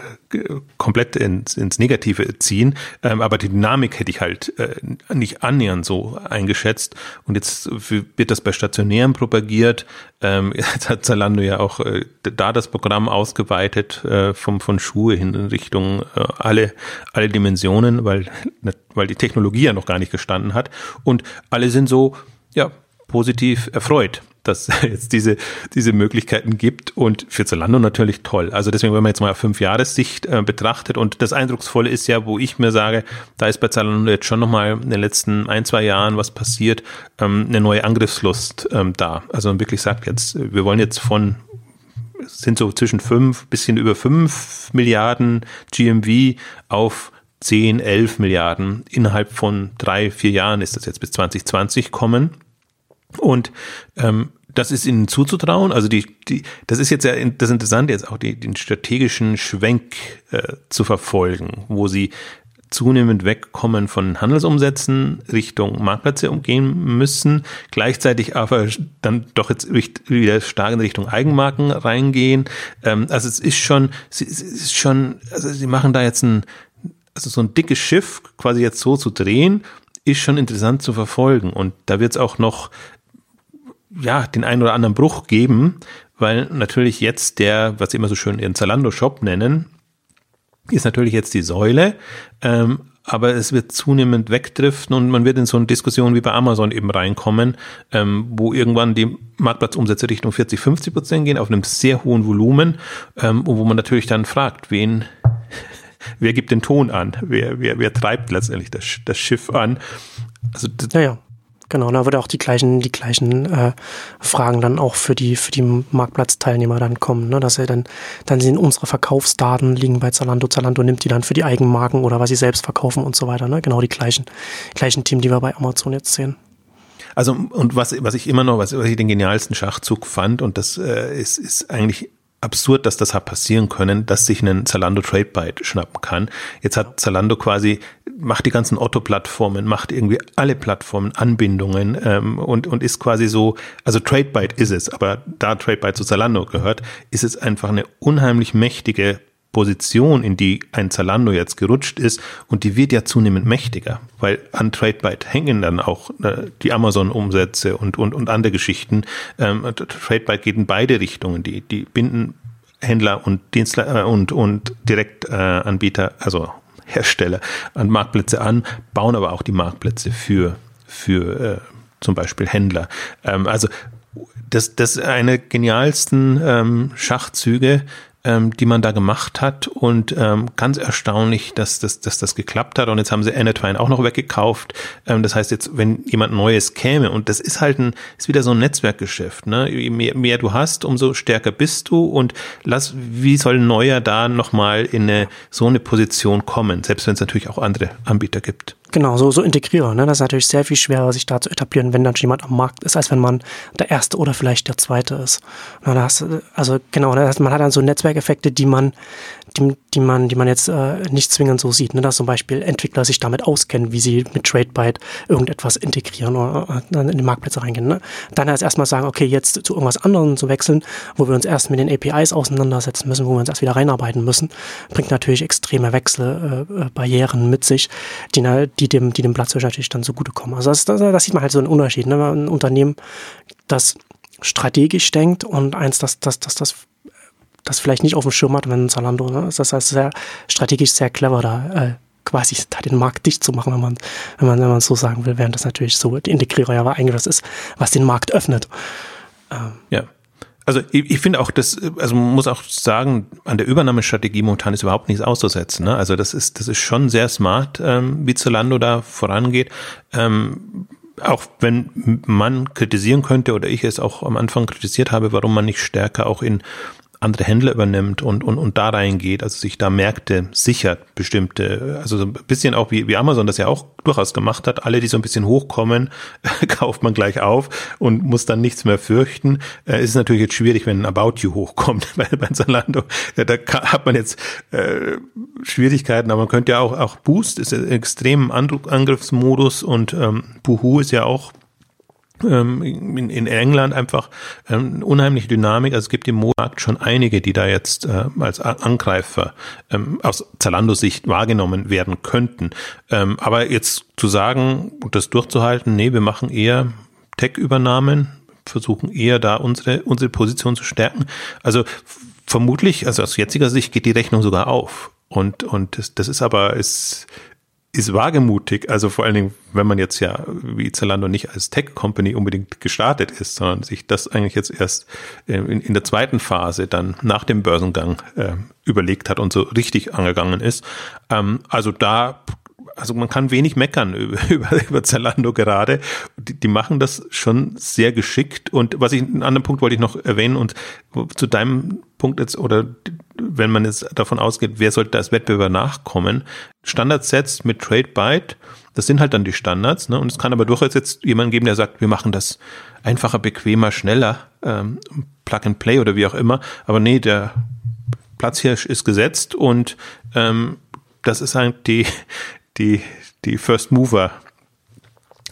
[SPEAKER 2] komplett ins, ins Negative ziehen, ähm, aber die Dynamik hätte ich halt äh, nicht annähernd so eingeschätzt. Und jetzt wird das bei Stationären propagiert. Ähm, jetzt hat Zalando ja auch äh, da das Programm ausgeweitet äh, vom, von Schuhe hin in Richtung äh, alle alle, Dimensionen, weil, weil die Technologie ja noch gar nicht gestanden hat. Und alle sind so, ja, positiv erfreut, dass jetzt diese, diese Möglichkeiten gibt und für Zalando natürlich toll. Also deswegen, wenn man jetzt mal auf fünf Jahressicht äh, betrachtet und das Eindrucksvolle ist ja, wo ich mir sage, da ist bei Zalando jetzt schon nochmal in den letzten ein, zwei Jahren was passiert, ähm, eine neue Angriffslust ähm, da. Also man wirklich sagt jetzt, wir wollen jetzt von sind so zwischen fünf, bisschen über fünf Milliarden GMV auf 10, 11 Milliarden innerhalb von drei, vier Jahren ist das jetzt bis 2020 kommen. Und ähm, das ist ihnen zuzutrauen. Also die, die, das ist jetzt ja das Interessante jetzt auch die, den strategischen Schwenk äh, zu verfolgen, wo sie zunehmend wegkommen von Handelsumsätzen Richtung Marktplätze umgehen müssen, gleichzeitig aber dann doch jetzt wieder stark in Richtung Eigenmarken reingehen. Ähm, also es ist schon, es ist schon, also sie machen da jetzt ein, also so ein dickes Schiff quasi jetzt so zu drehen, ist schon interessant zu verfolgen. Und da wird es auch noch ja, den einen oder anderen Bruch geben, weil natürlich jetzt der, was sie immer so schön ihren Zalando-Shop nennen, ist natürlich jetzt die Säule. Ähm, aber es wird zunehmend wegdriften und man wird in so eine Diskussion wie bei Amazon eben reinkommen, ähm, wo irgendwann die Marktplatzumsätze Richtung 40, 50 Prozent gehen auf einem sehr hohen Volumen ähm, und wo man natürlich dann fragt, wen wer gibt den Ton an? Wer, wer, wer treibt letztendlich das, das Schiff an?
[SPEAKER 1] Also ja, ja. Genau, da würde auch die gleichen, die gleichen äh, Fragen dann auch für die, für die Marktplatzteilnehmer dann kommen, ne? dass er dann, dann sind unsere Verkaufsdaten liegen bei Zalando. Zalando nimmt die dann für die Eigenmarken oder was sie selbst verkaufen und so weiter. Ne? Genau die gleichen, gleichen Themen, die wir bei Amazon jetzt sehen.
[SPEAKER 2] Also und was, was ich immer noch, was, was ich den genialsten Schachzug fand, und das äh, ist, ist eigentlich absurd, dass das hat passieren können, dass sich ein Zalando Tradebyte schnappen kann. Jetzt hat Zalando quasi, macht die ganzen Otto-Plattformen, macht irgendwie alle Plattformen Anbindungen ähm, und, und ist quasi so, also Tradebyte ist es, aber da Tradebyte zu Zalando gehört, ist es einfach eine unheimlich mächtige Position, in die ein Zalando jetzt gerutscht ist und die wird ja zunehmend mächtiger, weil an TradeByte hängen dann auch äh, die Amazon-Umsätze und, und, und andere Geschichten. Ähm, TradeByte geht in beide Richtungen. Die, die binden Händler und Dienstler äh, und, und Direktanbieter, äh, also Hersteller an Marktplätze an, bauen aber auch die Marktplätze für, für äh, zum Beispiel Händler. Ähm, also das, das ist eine genialsten ähm, Schachzüge, ähm, die man da gemacht hat und ähm, ganz erstaunlich, dass, dass, dass das geklappt hat und jetzt haben sie Anatwine auch noch weggekauft. Ähm, das heißt jetzt, wenn jemand Neues käme und das ist halt ein, ist wieder so ein Netzwerkgeschäft, ne? Je mehr, mehr du hast, umso stärker bist du und lass, wie soll ein Neuer da nochmal in eine, so eine Position kommen, selbst wenn es natürlich auch andere Anbieter gibt.
[SPEAKER 1] Genau, so, so integrieren. Ne? Das ist natürlich sehr viel schwerer, sich da zu etablieren, wenn dann schon jemand am Markt ist, als wenn man der Erste oder vielleicht der Zweite ist. Na, das, also genau, das heißt, man hat dann so Netzwerkeffekte, die man, die, die man, die man jetzt äh, nicht zwingend so sieht. Ne? Dass zum Beispiel Entwickler sich damit auskennen, wie sie mit TradeByte irgendetwas integrieren oder äh, in die Marktplätze reingehen. Ne? Dann erst erstmal sagen, okay, jetzt zu irgendwas anderem zu wechseln, wo wir uns erst mit den APIs auseinandersetzen müssen, wo wir uns erst wieder reinarbeiten müssen, bringt natürlich extreme Wechselbarrieren äh, äh mit sich, die, die die dem, die dem Platzhirsch natürlich dann zugutekommen. Also das, das, das sieht man halt so einen Unterschied. Ne? Ein Unternehmen, das strategisch denkt und eins, das, das, das, das, das vielleicht nicht auf dem Schirm hat, wenn Zalando, ne? das heißt sehr strategisch sehr clever da äh, quasi da den Markt dicht zu machen, wenn man, wenn man, wenn man so sagen will, während das natürlich so die Integrierer ja eigentlich was ist, was den Markt öffnet.
[SPEAKER 2] Ähm, ja. Also ich, ich finde auch, das, also man muss auch sagen, an der Übernahmestrategie momentan ist überhaupt nichts auszusetzen. Ne? Also das ist, das ist schon sehr smart, ähm, wie Zalando da vorangeht. Ähm, auch wenn man kritisieren könnte oder ich es auch am Anfang kritisiert habe, warum man nicht stärker auch in andere Händler übernimmt und, und, und da reingeht, also sich da Märkte sichert, bestimmte, also so ein bisschen auch wie, wie Amazon das ja auch durchaus gemacht hat, alle, die so ein bisschen hochkommen, kauft man gleich auf und muss dann nichts mehr fürchten. Äh, ist natürlich jetzt schwierig, wenn ein About You hochkommt bei, bei Zalando. Ja, da hat man jetzt äh, Schwierigkeiten, aber man könnte ja auch, auch Boost ist ein extrem Angriffsmodus und ähm, Buhu ist ja auch in, in England einfach ähm, unheimliche Dynamik. Also es gibt im Markt schon einige, die da jetzt äh, als Angreifer ähm, aus Zalando Sicht wahrgenommen werden könnten. Ähm, aber jetzt zu sagen und das durchzuhalten, nee, wir machen eher Tech-Übernahmen, versuchen eher da unsere, unsere Position zu stärken. Also vermutlich, also aus jetziger Sicht geht die Rechnung sogar auf. Und, und das, das ist aber, ist, ist wagemutig, also vor allen Dingen, wenn man jetzt ja wie Zalando nicht als Tech-Company unbedingt gestartet ist, sondern sich das eigentlich jetzt erst äh, in, in der zweiten Phase dann nach dem Börsengang äh, überlegt hat und so richtig angegangen ist. Ähm, also da also man kann wenig meckern über, über, über Zalando gerade. Die, die, machen das schon sehr geschickt. Und was ich, einen anderen Punkt wollte ich noch erwähnen und zu deinem Punkt jetzt, oder wenn man jetzt davon ausgeht, wer sollte als Wettbewerber nachkommen, Standardsets mit Trade Byte, das sind halt dann die Standards, ne? Und es kann aber durchaus jetzt jemanden geben, der sagt, wir machen das einfacher, bequemer, schneller, ähm, Plug and Play oder wie auch immer. Aber nee, der Platzhirsch ist gesetzt und ähm, das ist halt die, die, die First Mover,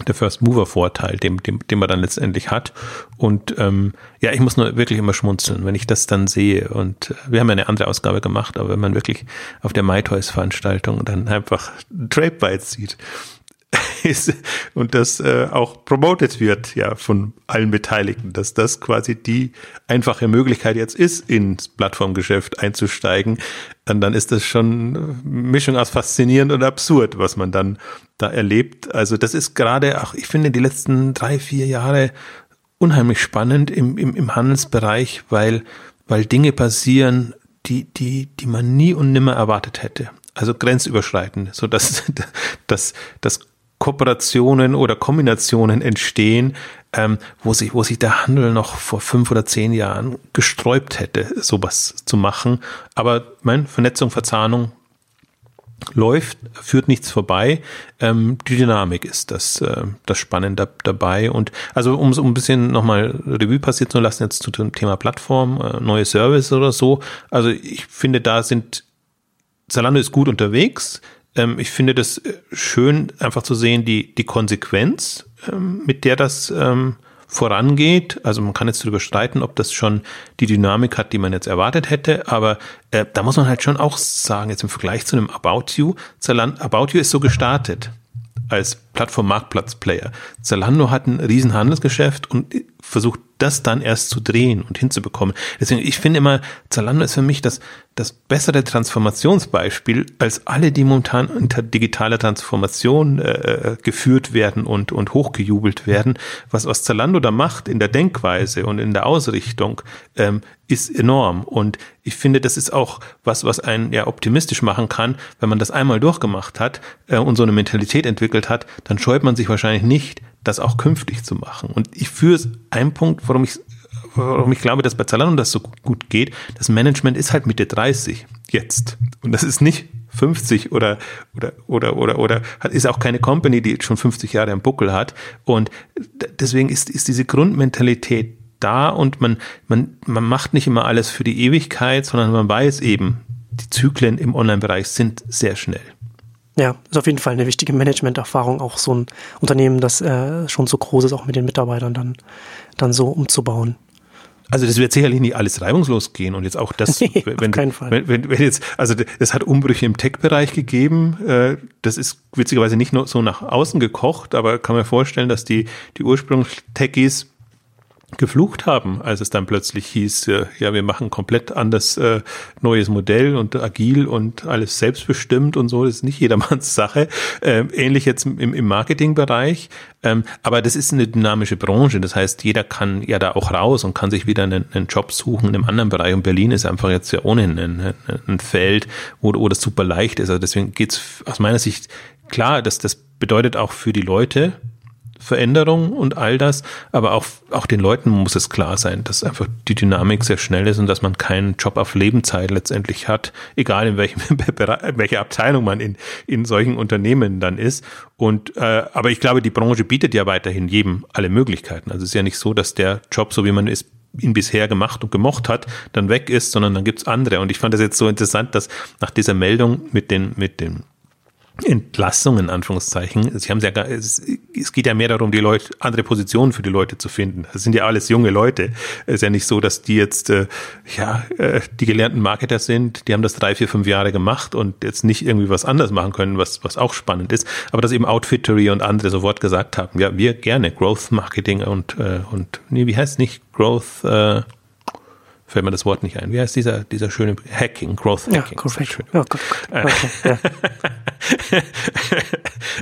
[SPEAKER 2] der First Mover Vorteil, den, den, den man dann letztendlich hat. Und ähm, ja, ich muss nur wirklich immer schmunzeln, wenn ich das dann sehe. Und äh, wir haben ja eine andere Ausgabe gemacht, aber wenn man wirklich auf der MyToys Veranstaltung dann einfach Drape Bites sieht, ist und das äh, auch promoted wird ja von allen Beteiligten, dass das quasi die einfache Möglichkeit jetzt ist, ins Plattformgeschäft einzusteigen, dann, dann ist das schon eine Mischung aus faszinierend und absurd, was man dann da erlebt. Also das ist gerade auch, ich finde, die letzten drei, vier Jahre unheimlich spannend im, im, im Handelsbereich, weil, weil Dinge passieren, die, die, die man nie und nimmer erwartet hätte also grenzüberschreitend, so dass, dass, dass Kooperationen oder Kombinationen entstehen, ähm, wo sich, wo sich der Handel noch vor fünf oder zehn Jahren gesträubt hätte, sowas zu machen. Aber mein Vernetzung, Verzahnung läuft, führt nichts vorbei. Ähm, die Dynamik ist das, äh, das Spannende dabei. Und also um so ein bisschen nochmal Revue passiert zu lassen, jetzt zu dem Thema Plattform, äh, neue Service oder so. Also ich finde, da sind Zalando ist gut unterwegs. Ähm, ich finde das äh, schön, einfach zu sehen, die, die Konsequenz, ähm, mit der das ähm, vorangeht. Also man kann jetzt darüber streiten, ob das schon die Dynamik hat, die man jetzt erwartet hätte, aber äh, da muss man halt schon auch sagen, jetzt im Vergleich zu einem About You, Zalando, About You ist so gestartet als Plattform-Marktplatz-Player. Zalando hat ein riesen Handelsgeschäft und versucht das dann erst zu drehen und hinzubekommen. Deswegen, ich finde immer, Zalando ist für mich das, das bessere Transformationsbeispiel als alle, die momentan unter digitaler Transformation äh, äh, geführt werden und, und hochgejubelt werden. Was, was Zalando da macht in der Denkweise und in der Ausrichtung, ähm, ist enorm. Und ich finde, das ist auch was, was einen ja optimistisch machen kann, wenn man das einmal durchgemacht hat äh, und so eine Mentalität entwickelt hat, dann scheut man sich wahrscheinlich nicht, das auch künftig zu machen. Und ich führe einen Punkt, warum ich, warum ich glaube, dass bei Zalando das so gut geht. Das Management ist halt Mitte 30 jetzt. Und das ist nicht 50 oder, oder, oder, oder, oder, ist auch keine Company, die schon 50 Jahre am Buckel hat. Und deswegen ist, ist diese Grundmentalität da und man, man, man macht nicht immer alles für die Ewigkeit, sondern man weiß eben, die Zyklen im Online-Bereich sind sehr schnell.
[SPEAKER 1] Ja, ist auf jeden Fall eine wichtige Management-Erfahrung, auch so ein Unternehmen, das äh, schon so groß ist, auch mit den Mitarbeitern dann, dann so umzubauen.
[SPEAKER 2] Also das wird sicherlich nicht alles reibungslos gehen und jetzt auch das, nee, wenn, wenn, wenn, wenn, jetzt, also das hat Umbrüche im Tech-Bereich gegeben. Äh, das ist witzigerweise nicht nur so nach außen gekocht, aber kann man vorstellen, dass die die Ursprungs-Techies geflucht haben, als es dann plötzlich hieß, äh, ja, wir machen komplett anders äh, neues Modell und agil und alles selbstbestimmt und so, das ist nicht jedermanns Sache. Ähm, ähnlich jetzt im, im Marketingbereich. Ähm, aber das ist eine dynamische Branche. Das heißt, jeder kann ja da auch raus und kann sich wieder einen, einen Job suchen in einem anderen Bereich. Und Berlin ist einfach jetzt ja ohnehin ein, ein Feld, wo, wo das super leicht ist. Also deswegen geht's aus meiner Sicht klar, dass das bedeutet auch für die Leute, Veränderung und all das, aber auch, auch den Leuten muss es klar sein, dass einfach die Dynamik sehr schnell ist und dass man keinen Job auf Lebenszeit letztendlich hat, egal in welchem in welcher Abteilung man in, in solchen Unternehmen dann ist. Und äh, aber ich glaube, die Branche bietet ja weiterhin jedem alle Möglichkeiten. Also es ist ja nicht so, dass der Job, so wie man es ihn bisher gemacht und gemocht hat, dann weg ist, sondern dann gibt's andere. Und ich fand das jetzt so interessant, dass nach dieser Meldung mit den, mit den Entlassung in Anführungszeichen. Sie haben ja, es, es geht ja mehr darum, die Leute, andere Positionen für die Leute zu finden. Das sind ja alles junge Leute. Es ist ja nicht so, dass die jetzt, äh, ja, äh, die gelernten Marketer sind. Die haben das drei, vier, fünf Jahre gemacht und jetzt nicht irgendwie was anderes machen können, was, was auch spannend ist. Aber dass eben Outfittery und andere sofort gesagt haben, ja, wir gerne Growth Marketing und, äh, und, nee, wie heißt nicht Growth, äh, fällt mir das Wort nicht ein. Wie heißt dieser, dieser schöne Hacking, Growth Hacking? Ja, Growth Hacking. Ja, gut, gut. Okay, ja.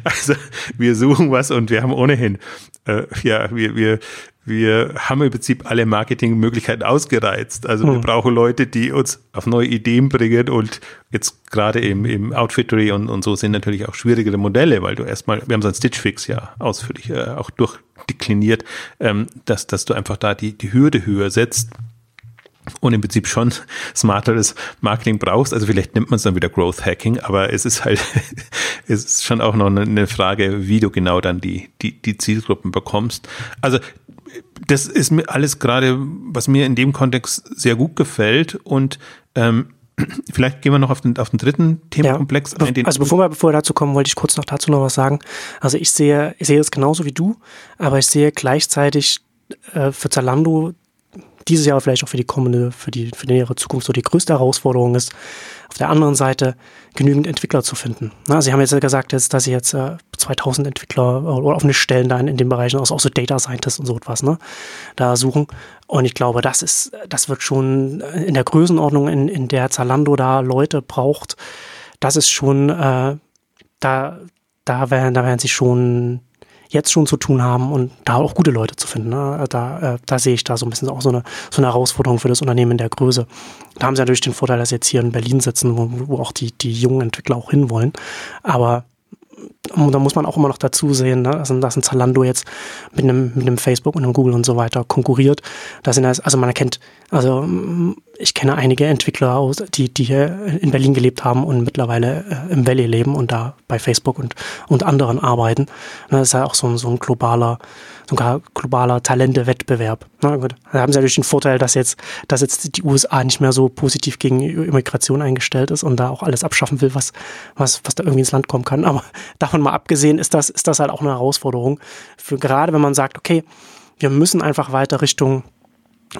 [SPEAKER 2] also wir suchen was und wir haben ohnehin, äh, ja, wir, wir, wir haben im Prinzip alle Marketingmöglichkeiten ausgereizt. Also hm. wir brauchen Leute, die uns auf neue Ideen bringen und jetzt gerade im, im Outfittery und, und so sind natürlich auch schwierigere Modelle, weil du erstmal, wir haben so ein Stitch Fix ja ausführlich äh, auch durchdekliniert, ähm, dass, dass du einfach da die, die Hürde höher setzt und im Prinzip schon smarteres Marketing brauchst. Also vielleicht nimmt man es dann wieder Growth Hacking, aber es ist halt, es ist schon auch noch eine Frage, wie du genau dann die, die, die Zielgruppen bekommst. Also das ist mir alles gerade, was mir in dem Kontext sehr gut gefällt und ähm, Vielleicht gehen wir noch auf den, auf den dritten Themenkomplex
[SPEAKER 1] ja, ein. Also bevor wir, bevor wir dazu kommen, wollte ich kurz noch dazu noch was sagen. Also ich sehe, ich sehe es genauso wie du, aber ich sehe gleichzeitig äh, für Zalando dieses Jahr vielleicht auch für die kommende, für die, für die nähere Zukunft so die größte Herausforderung ist, auf der anderen Seite genügend Entwickler zu finden. Na, Sie haben jetzt gesagt, dass Sie jetzt äh, 2000 Entwickler oder offene Stellen da in, in den Bereichen, also auch so Data Scientists und so etwas, ne, da suchen. Und ich glaube, das ist, das wird schon in der Größenordnung, in, in der Zalando da Leute braucht, das ist schon, äh, da, da werden, da werden sie schon jetzt schon zu tun haben und da auch gute Leute zu finden. Ne? Da, äh, da sehe ich da so ein bisschen auch so eine, so eine Herausforderung für das Unternehmen in der Größe. Da haben sie natürlich den Vorteil, dass sie jetzt hier in Berlin sitzen, wo, wo auch die, die jungen Entwickler auch hinwollen. Aber und da muss man auch immer noch dazu sehen, ne? also, dass ein Zalando jetzt mit einem, mit einem Facebook und einem Google und so weiter konkurriert. Da sind das, also man erkennt, also ich kenne einige Entwickler aus, die, die hier in Berlin gelebt haben und mittlerweile äh, im Valley leben und da bei Facebook und, und anderen arbeiten. Das ist ja auch so ein, so ein globaler, sogar globaler Talente-Wettbewerb. Na gut, da haben sie natürlich den Vorteil, dass jetzt, dass jetzt die USA nicht mehr so positiv gegen Immigration eingestellt ist und da auch alles abschaffen will, was, was, was da irgendwie ins Land kommen kann. Aber davon mal abgesehen ist das, ist das halt auch eine Herausforderung. Für gerade wenn man sagt, okay, wir müssen einfach weiter Richtung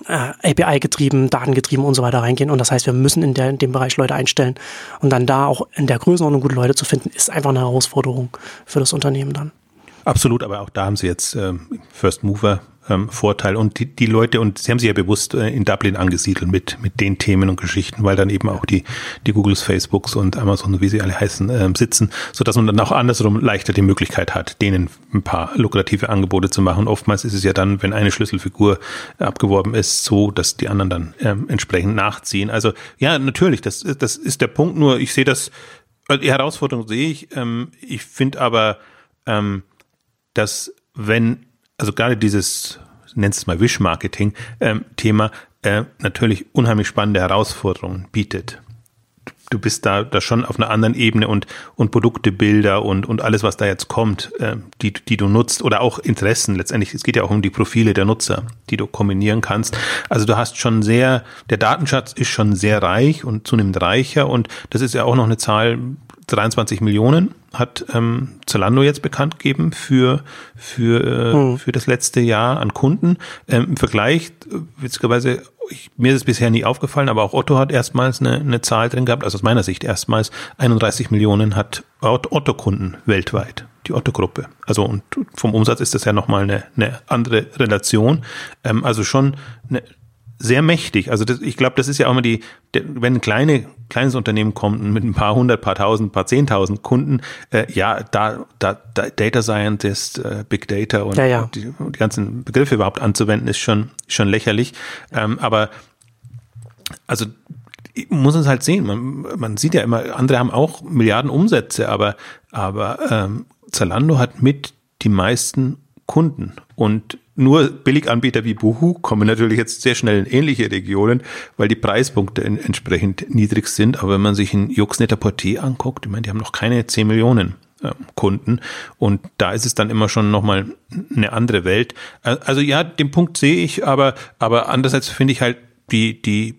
[SPEAKER 1] äh, API-getrieben, datengetrieben und so weiter reingehen. Und das heißt, wir müssen in, der, in dem Bereich Leute einstellen. Und dann da auch in der Größenordnung gute Leute zu finden, ist einfach eine Herausforderung für das Unternehmen dann.
[SPEAKER 2] Absolut, aber auch da haben sie jetzt ähm, First Mover ähm, Vorteil. Und die, die Leute, und sie haben sich ja bewusst äh, in Dublin angesiedelt mit, mit den Themen und Geschichten, weil dann eben auch die, die Googles, Facebooks und Amazon, wie sie alle heißen, äh, sitzen, sodass man dann auch andersrum leichter die Möglichkeit hat, denen ein paar lukrative Angebote zu machen. Oftmals ist es ja dann, wenn eine Schlüsselfigur abgeworben ist, so, dass die anderen dann ähm, entsprechend nachziehen. Also ja, natürlich, das, das ist der Punkt, nur ich sehe das, also die Herausforderung sehe ich, ähm, ich finde aber, ähm, dass wenn also gerade dieses, nennt es mal Wish-Marketing-Thema, ähm, äh, natürlich unheimlich spannende Herausforderungen bietet. Du bist da, da schon auf einer anderen Ebene und, und Produkte, Bilder und, und alles, was da jetzt kommt, äh, die, die du nutzt oder auch Interessen. Letztendlich, es geht ja auch um die Profile der Nutzer, die du kombinieren kannst. Also du hast schon sehr, der Datenschatz ist schon sehr reich und zunehmend reicher und das ist ja auch noch eine Zahl, 23 Millionen hat ähm, Zalando jetzt bekannt gegeben für, für, äh, hm. für das letzte Jahr an Kunden. Ähm, Im Vergleich, witzigerweise, ich, mir ist es bisher nie aufgefallen, aber auch Otto hat erstmals eine, eine Zahl drin gehabt, also aus meiner Sicht erstmals 31 Millionen hat Otto-Kunden weltweit, die Otto-Gruppe. Also und vom Umsatz ist das ja nochmal eine, eine andere Relation. Ähm, also schon eine, sehr mächtig. Also das, ich glaube, das ist ja auch immer die, wenn ein kleine, kleines Unternehmen kommt mit ein paar hundert, paar tausend, paar zehntausend Kunden, äh, ja, da, da, da Data Scientist, äh, Big Data und,
[SPEAKER 1] ja, ja.
[SPEAKER 2] Die, die, ganzen Begriffe überhaupt anzuwenden, ist schon, schon lächerlich. Ähm, aber also muss es halt sehen. Man, man sieht ja immer, andere haben auch Milliarden Umsätze, aber, aber ähm, Zalando hat mit die meisten Kunden und nur Billiganbieter wie Boohoo kommen natürlich jetzt sehr schnell in ähnliche Regionen, weil die Preispunkte in, entsprechend niedrig sind. Aber wenn man sich ein Juxnetter Portier anguckt, ich meine, die haben noch keine 10 Millionen äh, Kunden und da ist es dann immer schon nochmal eine andere Welt. Also ja, den Punkt sehe ich, aber, aber andererseits finde ich halt die, die,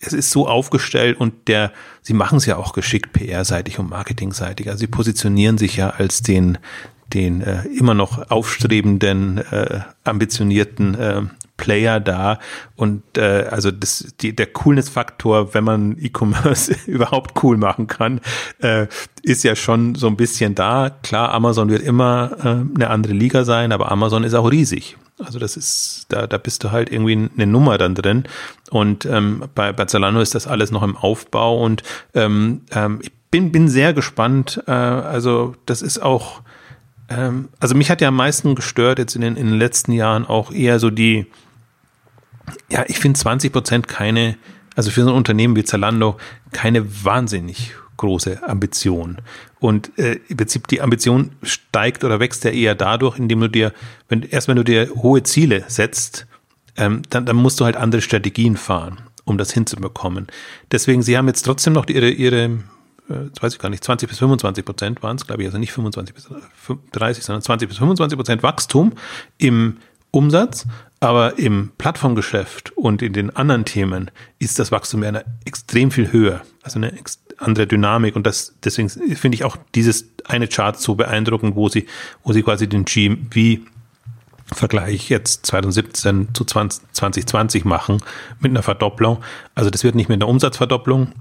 [SPEAKER 2] es ist so aufgestellt und der, sie machen es ja auch geschickt PR-seitig und Marketing-seitig. Also sie positionieren sich ja als den, den äh, immer noch aufstrebenden, äh, ambitionierten äh, Player da und äh, also das, die, der Coolness-Faktor, wenn man E-Commerce überhaupt cool machen kann, äh, ist ja schon so ein bisschen da. Klar, Amazon wird immer äh, eine andere Liga sein, aber Amazon ist auch riesig. Also das ist, da, da bist du halt irgendwie eine Nummer dann drin. Und ähm, bei, bei Zalando ist das alles noch im Aufbau und ähm, ähm, ich bin, bin sehr gespannt. Äh, also das ist auch ähm, also mich hat ja am meisten gestört jetzt in den, in den letzten Jahren auch eher so die, ja, ich finde 20 Prozent keine, also für so ein Unternehmen wie Zalando keine wahnsinnig große Ambition. Und äh, im Prinzip die Ambition steigt oder wächst ja eher dadurch, indem du dir, wenn erst wenn du dir hohe Ziele setzt, ähm, dann, dann musst du halt andere Strategien fahren, um das hinzubekommen. Deswegen, sie haben jetzt trotzdem noch ihre, ihre äh, das weiß ich gar nicht, 20 bis 25 Prozent waren es, glaube ich, also nicht 25 bis 30, sondern 20 bis 25 Prozent Wachstum im Umsatz, aber im Plattformgeschäft und in den anderen Themen ist das Wachstum ja extrem viel höher, also eine andere Dynamik und das deswegen finde ich auch dieses eine Chart so beeindruckend, wo sie wo sie quasi den GMV Vergleich jetzt 2017 zu 20, 2020 machen mit einer Verdopplung. Also das wird nicht mit einer Umsatzverdopplung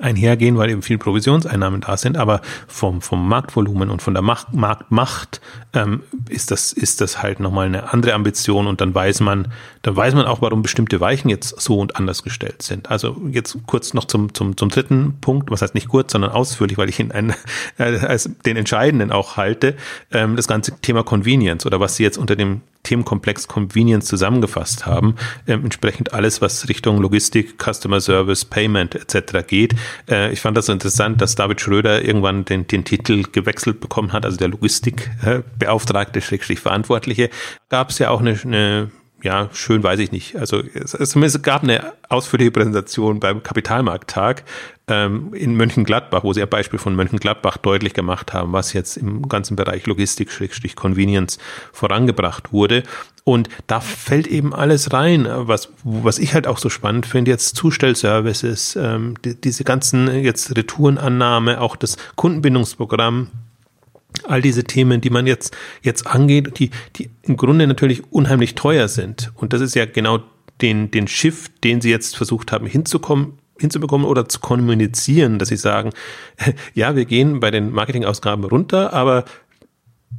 [SPEAKER 2] einhergehen, weil eben viel Provisionseinnahmen da sind, aber vom, vom Marktvolumen und von der Macht, Marktmacht ähm, ist das, ist das halt nochmal eine andere Ambition. Und dann weiß man, dann weiß man auch, warum bestimmte Weichen jetzt so und anders gestellt sind. Also jetzt kurz noch zum, zum, zum dritten Punkt, was heißt nicht kurz, sondern ausführlich, weil ich ihn einen, äh, als den entscheidenden auch halte, ähm, das ganze Thema Convenience oder was Sie jetzt unter dem Themenkomplex Convenience zusammengefasst haben. Ähm, entsprechend alles, was Richtung Logistik, Customer Service, Payment etc. geht. Äh, ich fand das interessant, dass David Schröder irgendwann den, den Titel gewechselt bekommen hat, also der Logistikbeauftragte, Schrägstrich Verantwortliche. Gab es ja auch eine, eine ja, schön weiß ich nicht. Also es, es, zumindest gab eine ausführliche Präsentation beim Kapitalmarkttag ähm, in Mönchengladbach, wo sie ein Beispiel von Mönchengladbach deutlich gemacht haben, was jetzt im ganzen Bereich Logistik, Schrägstrich Convenience vorangebracht wurde. Und da fällt eben alles rein, was, was ich halt auch so spannend finde, jetzt Zustellservices, ähm, die, diese ganzen jetzt Retourenannahme, auch das Kundenbindungsprogramm, all diese Themen, die man jetzt, jetzt angeht, die, die im Grunde natürlich unheimlich teuer sind. Und das ist ja genau den, den Shift, den sie jetzt versucht haben hinzukommen, hinzubekommen oder zu kommunizieren, dass sie sagen, ja, wir gehen bei den Marketingausgaben runter, aber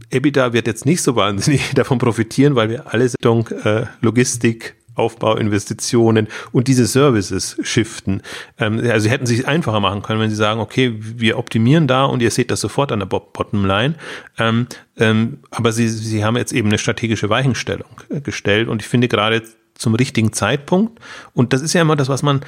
[SPEAKER 2] EBITDA wird jetzt nicht so wahnsinnig davon profitieren, weil wir alle Richtung äh, Logistik, Aufbauinvestitionen und diese Services shiften. Ähm, also sie hätten sich einfacher machen können, wenn sie sagen, okay, wir optimieren da und ihr seht das sofort an der Bottomline. Ähm, ähm, aber sie, sie haben jetzt eben eine strategische Weichenstellung äh, gestellt und ich finde gerade zum richtigen Zeitpunkt und das ist ja immer das, was man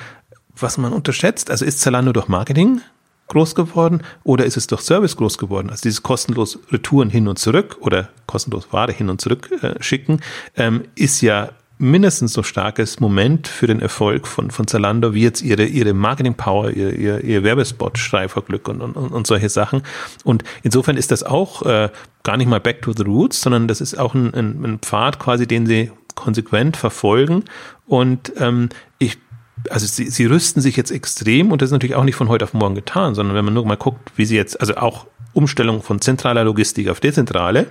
[SPEAKER 2] was man unterschätzt. Also ist Zalando durch Marketing groß geworden oder ist es durch Service groß geworden? Also dieses kostenlos Retouren hin und zurück oder kostenlos Ware hin und zurück äh, schicken, ähm, ist ja mindestens so starkes Moment für den Erfolg von, von Zalando wie jetzt ihre, ihre Marketing Power, ihr, ihr, ihr Werbespot, Streiferglück und, und, und solche Sachen. Und insofern ist das auch äh, gar nicht mal back to the roots, sondern das ist auch ein, ein, ein Pfad quasi, den sie konsequent verfolgen. Und ähm, ich also sie, sie rüsten sich jetzt extrem und das ist natürlich auch nicht von heute auf morgen getan, sondern wenn man nur mal guckt, wie sie jetzt, also auch Umstellung von zentraler Logistik auf dezentrale,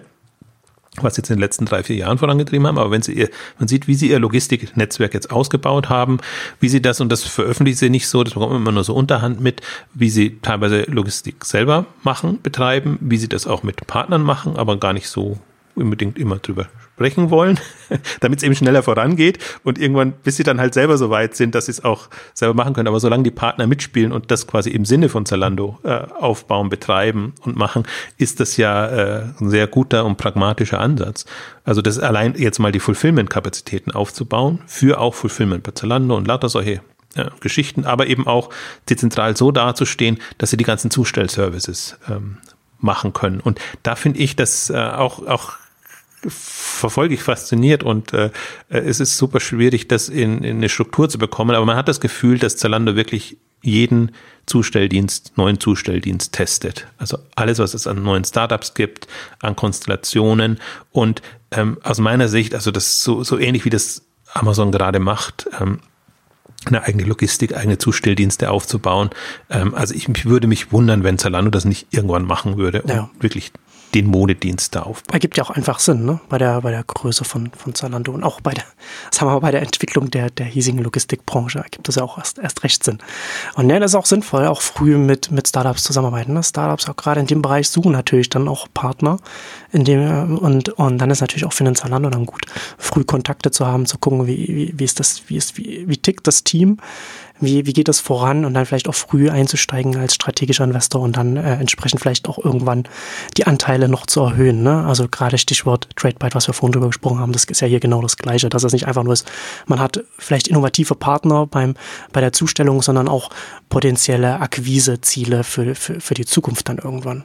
[SPEAKER 2] was sie jetzt in den letzten drei, vier Jahren vorangetrieben haben. Aber wenn sie ihr, man sieht, wie sie ihr Logistiknetzwerk jetzt ausgebaut haben, wie sie das, und das veröffentlichen sie nicht so, das bekommt man immer nur so unterhand mit, wie sie teilweise Logistik selber machen, betreiben, wie sie das auch mit Partnern machen, aber gar nicht so unbedingt immer drüber sprechen wollen, damit es eben schneller vorangeht und irgendwann, bis sie dann halt selber so weit sind, dass sie es auch selber machen können. Aber solange die Partner mitspielen und das quasi im Sinne von Zalando äh, aufbauen, betreiben und machen, ist das ja äh, ein sehr guter und pragmatischer Ansatz. Also das allein jetzt mal die Fulfillment-Kapazitäten aufzubauen für auch Fulfillment bei Zalando und lauter solche ja, Geschichten, aber eben auch dezentral so dazustehen, dass sie die ganzen Zustellservices ähm, machen können. Und da finde ich das äh, auch, auch verfolge ich fasziniert und äh, es ist super schwierig, das in, in eine Struktur zu bekommen. Aber man hat das Gefühl, dass Zalando wirklich jeden Zustelldienst, neuen Zustelldienst testet. Also alles, was es an neuen Startups gibt, an Konstellationen und ähm, aus meiner Sicht, also das so, so ähnlich wie das Amazon gerade macht, ähm, eine eigene Logistik, eigene Zustelldienste aufzubauen. Ähm, also ich, ich würde mich wundern, wenn Zalando das nicht irgendwann machen würde und ja. wirklich den Modedienst da aufbauen.
[SPEAKER 1] Ergibt ja auch einfach Sinn, ne? Bei der, bei der Größe von, von Zalando und auch bei der, sagen wir mal, bei der Entwicklung der, der hiesigen Logistikbranche ergibt das ja auch erst, erst recht Sinn. Und ja, das ist auch sinnvoll, auch früh mit, mit Startups zusammenarbeiten. Ne? Startups auch gerade in dem Bereich suchen natürlich dann auch Partner, in dem, und, und dann ist natürlich auch für den Zalando dann gut, früh Kontakte zu haben, zu gucken, wie, wie, wie ist das, wie ist, wie, wie tickt das Team, wie, wie geht das voran und dann vielleicht auch früh einzusteigen als strategischer Investor und dann äh, entsprechend vielleicht auch irgendwann die Anteile noch zu erhöhen. Ne? Also gerade Stichwort TradeByte, was wir vorhin drüber gesprochen haben, das ist ja hier genau das Gleiche, dass es nicht einfach nur ist, man hat vielleicht innovative Partner beim, bei der Zustellung, sondern auch potenzielle Akquiseziele für, für, für die Zukunft dann irgendwann.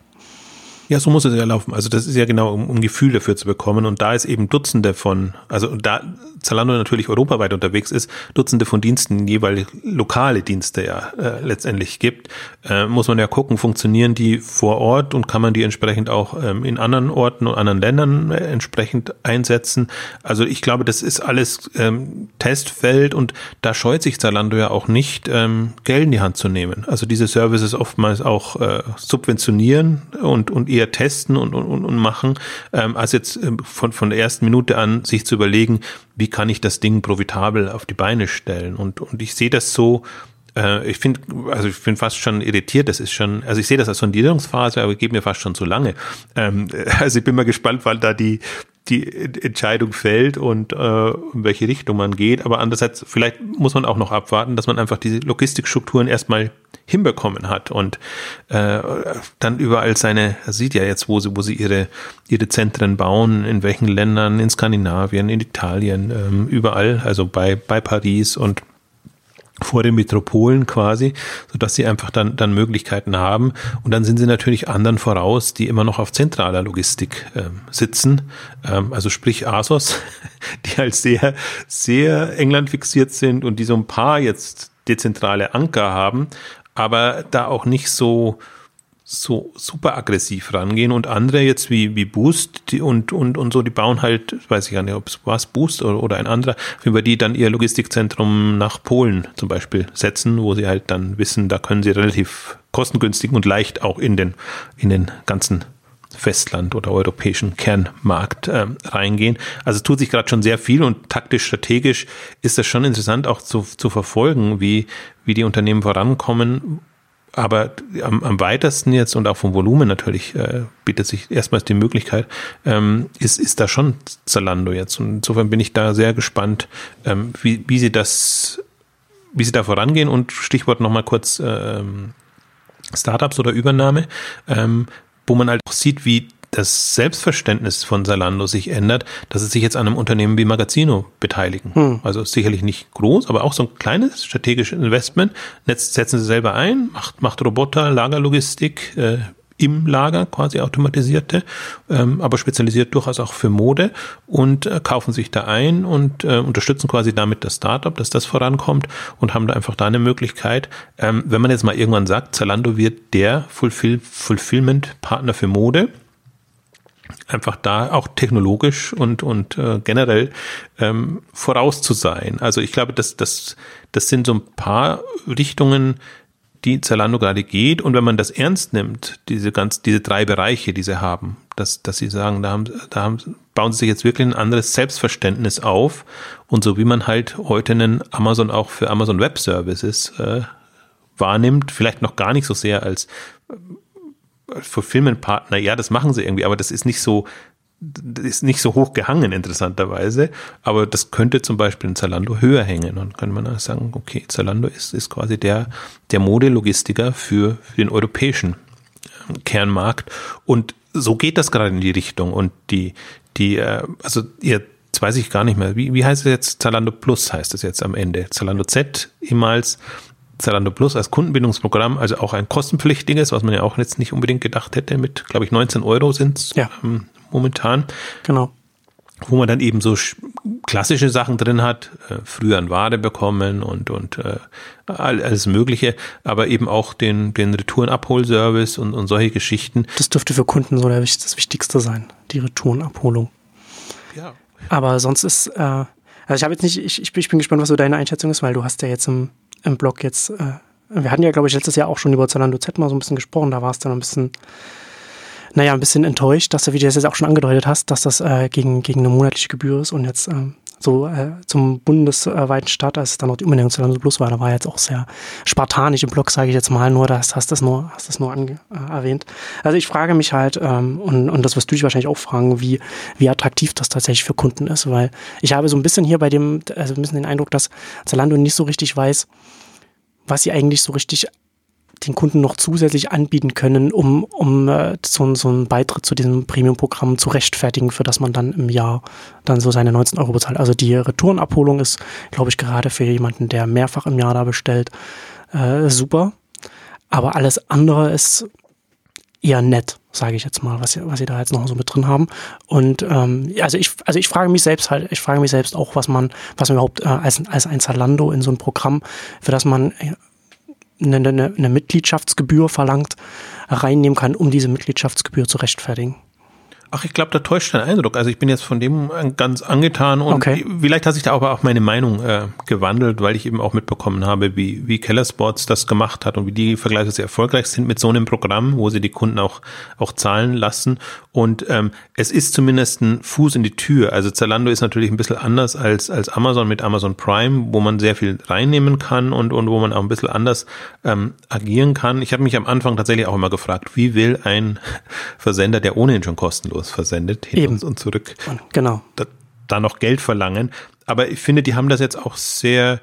[SPEAKER 2] Ja, so muss es ja laufen. Also das ist ja genau, um, um Gefühl dafür zu bekommen. Und da ist eben Dutzende von, also da Zalando natürlich europaweit unterwegs ist, Dutzende von Diensten, jeweils lokale Dienste ja äh, letztendlich gibt, äh, muss man ja gucken, funktionieren die vor Ort und kann man die entsprechend auch ähm, in anderen Orten und anderen Ländern äh, entsprechend einsetzen. Also ich glaube, das ist alles ähm, Testfeld und da scheut sich Zalando ja auch nicht, ähm, Geld in die Hand zu nehmen. Also diese Services oftmals auch äh, subventionieren und, und ihr eher testen und, und, und machen, ähm, als jetzt ähm, von, von der ersten Minute an sich zu überlegen, wie kann ich das Ding profitabel auf die Beine stellen. Und, und ich sehe das so, Äh, ich finde, also ich bin fast schon irritiert. Das ist schon, also ich sehe das als Sondierungsphase, aber geht mir fast schon zu lange. Ähm, also ich bin mal gespannt, weil da die die Entscheidung fällt und äh, in welche Richtung man geht. Aber andererseits, vielleicht muss man auch noch abwarten, dass man einfach diese Logistikstrukturen erstmal hinbekommen hat und äh, dann überall seine, sieht ja jetzt, wo sie, wo sie ihre, ihre Zentren bauen, in welchen Ländern, in Skandinavien, in Italien, ähm, überall, also bei, bei Paris und vor den Metropolen quasi, so dass sie einfach dann, dann Möglichkeiten haben. Und dann sind sie natürlich anderen voraus, die immer noch auf zentraler Logistik äh, sitzen. Ähm, also sprich ASOS, die halt sehr, sehr England fixiert sind und die so ein paar jetzt dezentrale Anker haben, aber da auch nicht so, so super aggressiv rangehen und andere jetzt wie, wie Boost und, und, und so, die bauen halt, weiß ich gar nicht, ob es was Boost oder, oder ein anderer, über die dann ihr Logistikzentrum nach Polen zum Beispiel setzen, wo sie halt dann wissen, da können sie relativ kostengünstig und leicht auch in den, in den ganzen Festland oder europäischen Kernmarkt äh, reingehen. Also tut sich gerade schon sehr viel und taktisch, strategisch ist das schon interessant auch zu, zu verfolgen, wie, wie die Unternehmen vorankommen aber am, am weitesten jetzt und auch vom Volumen natürlich äh, bietet sich erstmals die Möglichkeit, ähm, ist, ist da schon Zalando jetzt. Und insofern bin ich da sehr gespannt, ähm, wie, wie sie das, wie sie da vorangehen und Stichwort nochmal kurz ähm, Startups oder Übernahme, ähm, wo man halt auch sieht, wie das Selbstverständnis von Salando sich ändert, dass es sich jetzt an einem Unternehmen wie Magazino beteiligen. Hm. Also sicherlich nicht groß, aber auch so ein kleines strategisches Investment. Jetzt setzen sie selber ein, macht, macht Roboter, Lagerlogistik, äh, im Lager quasi automatisierte, ähm, aber spezialisiert durchaus auch für Mode und äh, kaufen sich da ein und äh, unterstützen quasi damit das Startup, dass das vorankommt und haben da einfach da eine Möglichkeit. Ähm, wenn man jetzt mal irgendwann sagt, Zalando wird der Fulfill Fulfillment-Partner für Mode, einfach da auch technologisch und, und äh, generell ähm, voraus zu sein. Also ich glaube, das, das, das sind so ein paar Richtungen, die Zalando gerade geht. Und wenn man das ernst nimmt, diese ganz, diese drei Bereiche, die sie haben, dass, dass sie sagen, da haben, da haben, bauen sie sich jetzt wirklich ein anderes Selbstverständnis auf. Und so wie man halt heute einen Amazon auch für Amazon Web Services äh, wahrnimmt, vielleicht noch gar nicht so sehr als Fulfillment-Partner, ja, das machen sie irgendwie, aber das ist nicht so, ist nicht so hoch gehangen, interessanterweise. Aber das könnte zum Beispiel in Zalando höher hängen. Und könnte man sagen, okay, Zalando ist, ist quasi der, der Modelogistiker für, für den europäischen ähm, Kernmarkt. Und so geht das gerade in die Richtung. Und die, die, äh, also ihr Jetzt weiß ich gar nicht mehr. Wie, wie heißt es jetzt? Zalando Plus heißt es jetzt am Ende. Zalando Z ehemals Zalando Plus als Kundenbindungsprogramm, also auch ein kostenpflichtiges, was man ja auch jetzt nicht unbedingt gedacht hätte, mit, glaube ich, 19 Euro sind es ja. ähm, momentan.
[SPEAKER 1] Genau.
[SPEAKER 2] Wo man dann eben so klassische Sachen drin hat, äh, früher ein Ware bekommen und, und äh, alles Mögliche, aber eben auch den, den Retourenabholservice und, und solche Geschichten.
[SPEAKER 1] Das dürfte für Kunden so das Wichtigste sein, die Retourenabholung. Ja. Aber sonst ist, äh, also ich habe jetzt nicht, ich, ich bin gespannt, was so deine Einschätzung ist, weil du hast ja jetzt im im Blog jetzt, äh, wir hatten ja, glaube ich, letztes Jahr auch schon über Zalando Z mal so ein bisschen gesprochen, da war es dann ein bisschen, naja, ein bisschen enttäuscht, dass du, wie du das jetzt auch schon angedeutet hast, dass das äh, gegen, gegen eine monatliche Gebühr ist und jetzt äh, so äh, zum bundesweiten Start, als es dann noch die Umbenennung zu Zalando Plus war, da war jetzt auch sehr spartanisch im Blog, sage ich jetzt mal, nur das hast das nur, hast das nur ange, äh, erwähnt. Also ich frage mich halt, ähm, und, und das wirst du dich wahrscheinlich auch fragen, wie, wie attraktiv das tatsächlich für Kunden ist, weil ich habe so ein bisschen hier bei dem, also ein bisschen den Eindruck, dass Zalando nicht so richtig weiß, was sie eigentlich so richtig den Kunden noch zusätzlich anbieten können, um, um äh, so, so einen Beitritt zu diesem Premium-Programm zu rechtfertigen, für das man dann im Jahr dann so seine 19 Euro bezahlt. Also die Retourenabholung ist, glaube ich, gerade für jemanden, der mehrfach im Jahr da bestellt, äh, super. Aber alles andere ist eher nett, sage ich jetzt mal, was, was sie da jetzt noch so mit drin haben. Und ähm, also ich, also ich frage mich selbst halt, ich frage mich selbst auch, was man, was man überhaupt äh, als, als ein Zalando in so ein Programm, für das man äh, eine, eine, eine Mitgliedschaftsgebühr verlangt, reinnehmen kann, um diese Mitgliedschaftsgebühr zu rechtfertigen.
[SPEAKER 2] Ach, ich glaube, da täuscht dein Eindruck. Also ich bin jetzt von dem ganz angetan und okay. vielleicht hat sich da aber auch meine Meinung äh, gewandelt, weil ich eben auch mitbekommen habe, wie, wie Keller Sports das gemacht hat und wie die vergleichsweise erfolgreich sind mit so einem Programm, wo sie die Kunden auch, auch zahlen lassen. Und ähm, es ist zumindest ein Fuß in die Tür. Also Zalando ist natürlich ein bisschen anders als, als Amazon mit Amazon Prime, wo man sehr viel reinnehmen kann und, und wo man auch ein bisschen anders ähm, agieren kann. Ich habe mich am Anfang tatsächlich auch immer gefragt, wie will ein Versender, der ohnehin schon kostenlos versendet, hin Eben. und zurück,
[SPEAKER 1] genau.
[SPEAKER 2] da, da noch Geld verlangen. Aber ich finde, die haben das jetzt auch sehr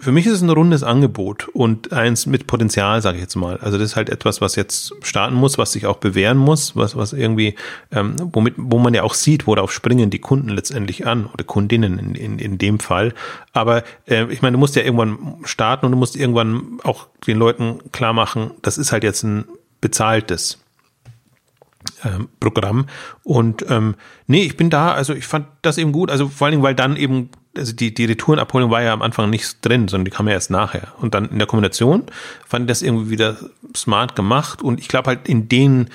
[SPEAKER 2] für mich ist es ein rundes Angebot und eins mit Potenzial, sage ich jetzt mal. Also das ist halt etwas, was jetzt starten muss, was sich auch bewähren muss, was, was irgendwie, ähm, womit, wo man ja auch sieht, worauf springen die Kunden letztendlich an oder Kundinnen in, in, in dem Fall. Aber äh, ich meine, du musst ja irgendwann starten und du musst irgendwann auch den Leuten klar machen, das ist halt jetzt ein bezahltes ähm, Programm. Und ähm, nee, ich bin da, also ich fand das eben gut, also vor allen Dingen, weil dann eben also die, die Retourenabholung war ja am Anfang nicht drin, sondern die kam ja erst nachher. Und dann in der Kombination fand ich das irgendwie wieder smart gemacht. Und ich glaube halt in den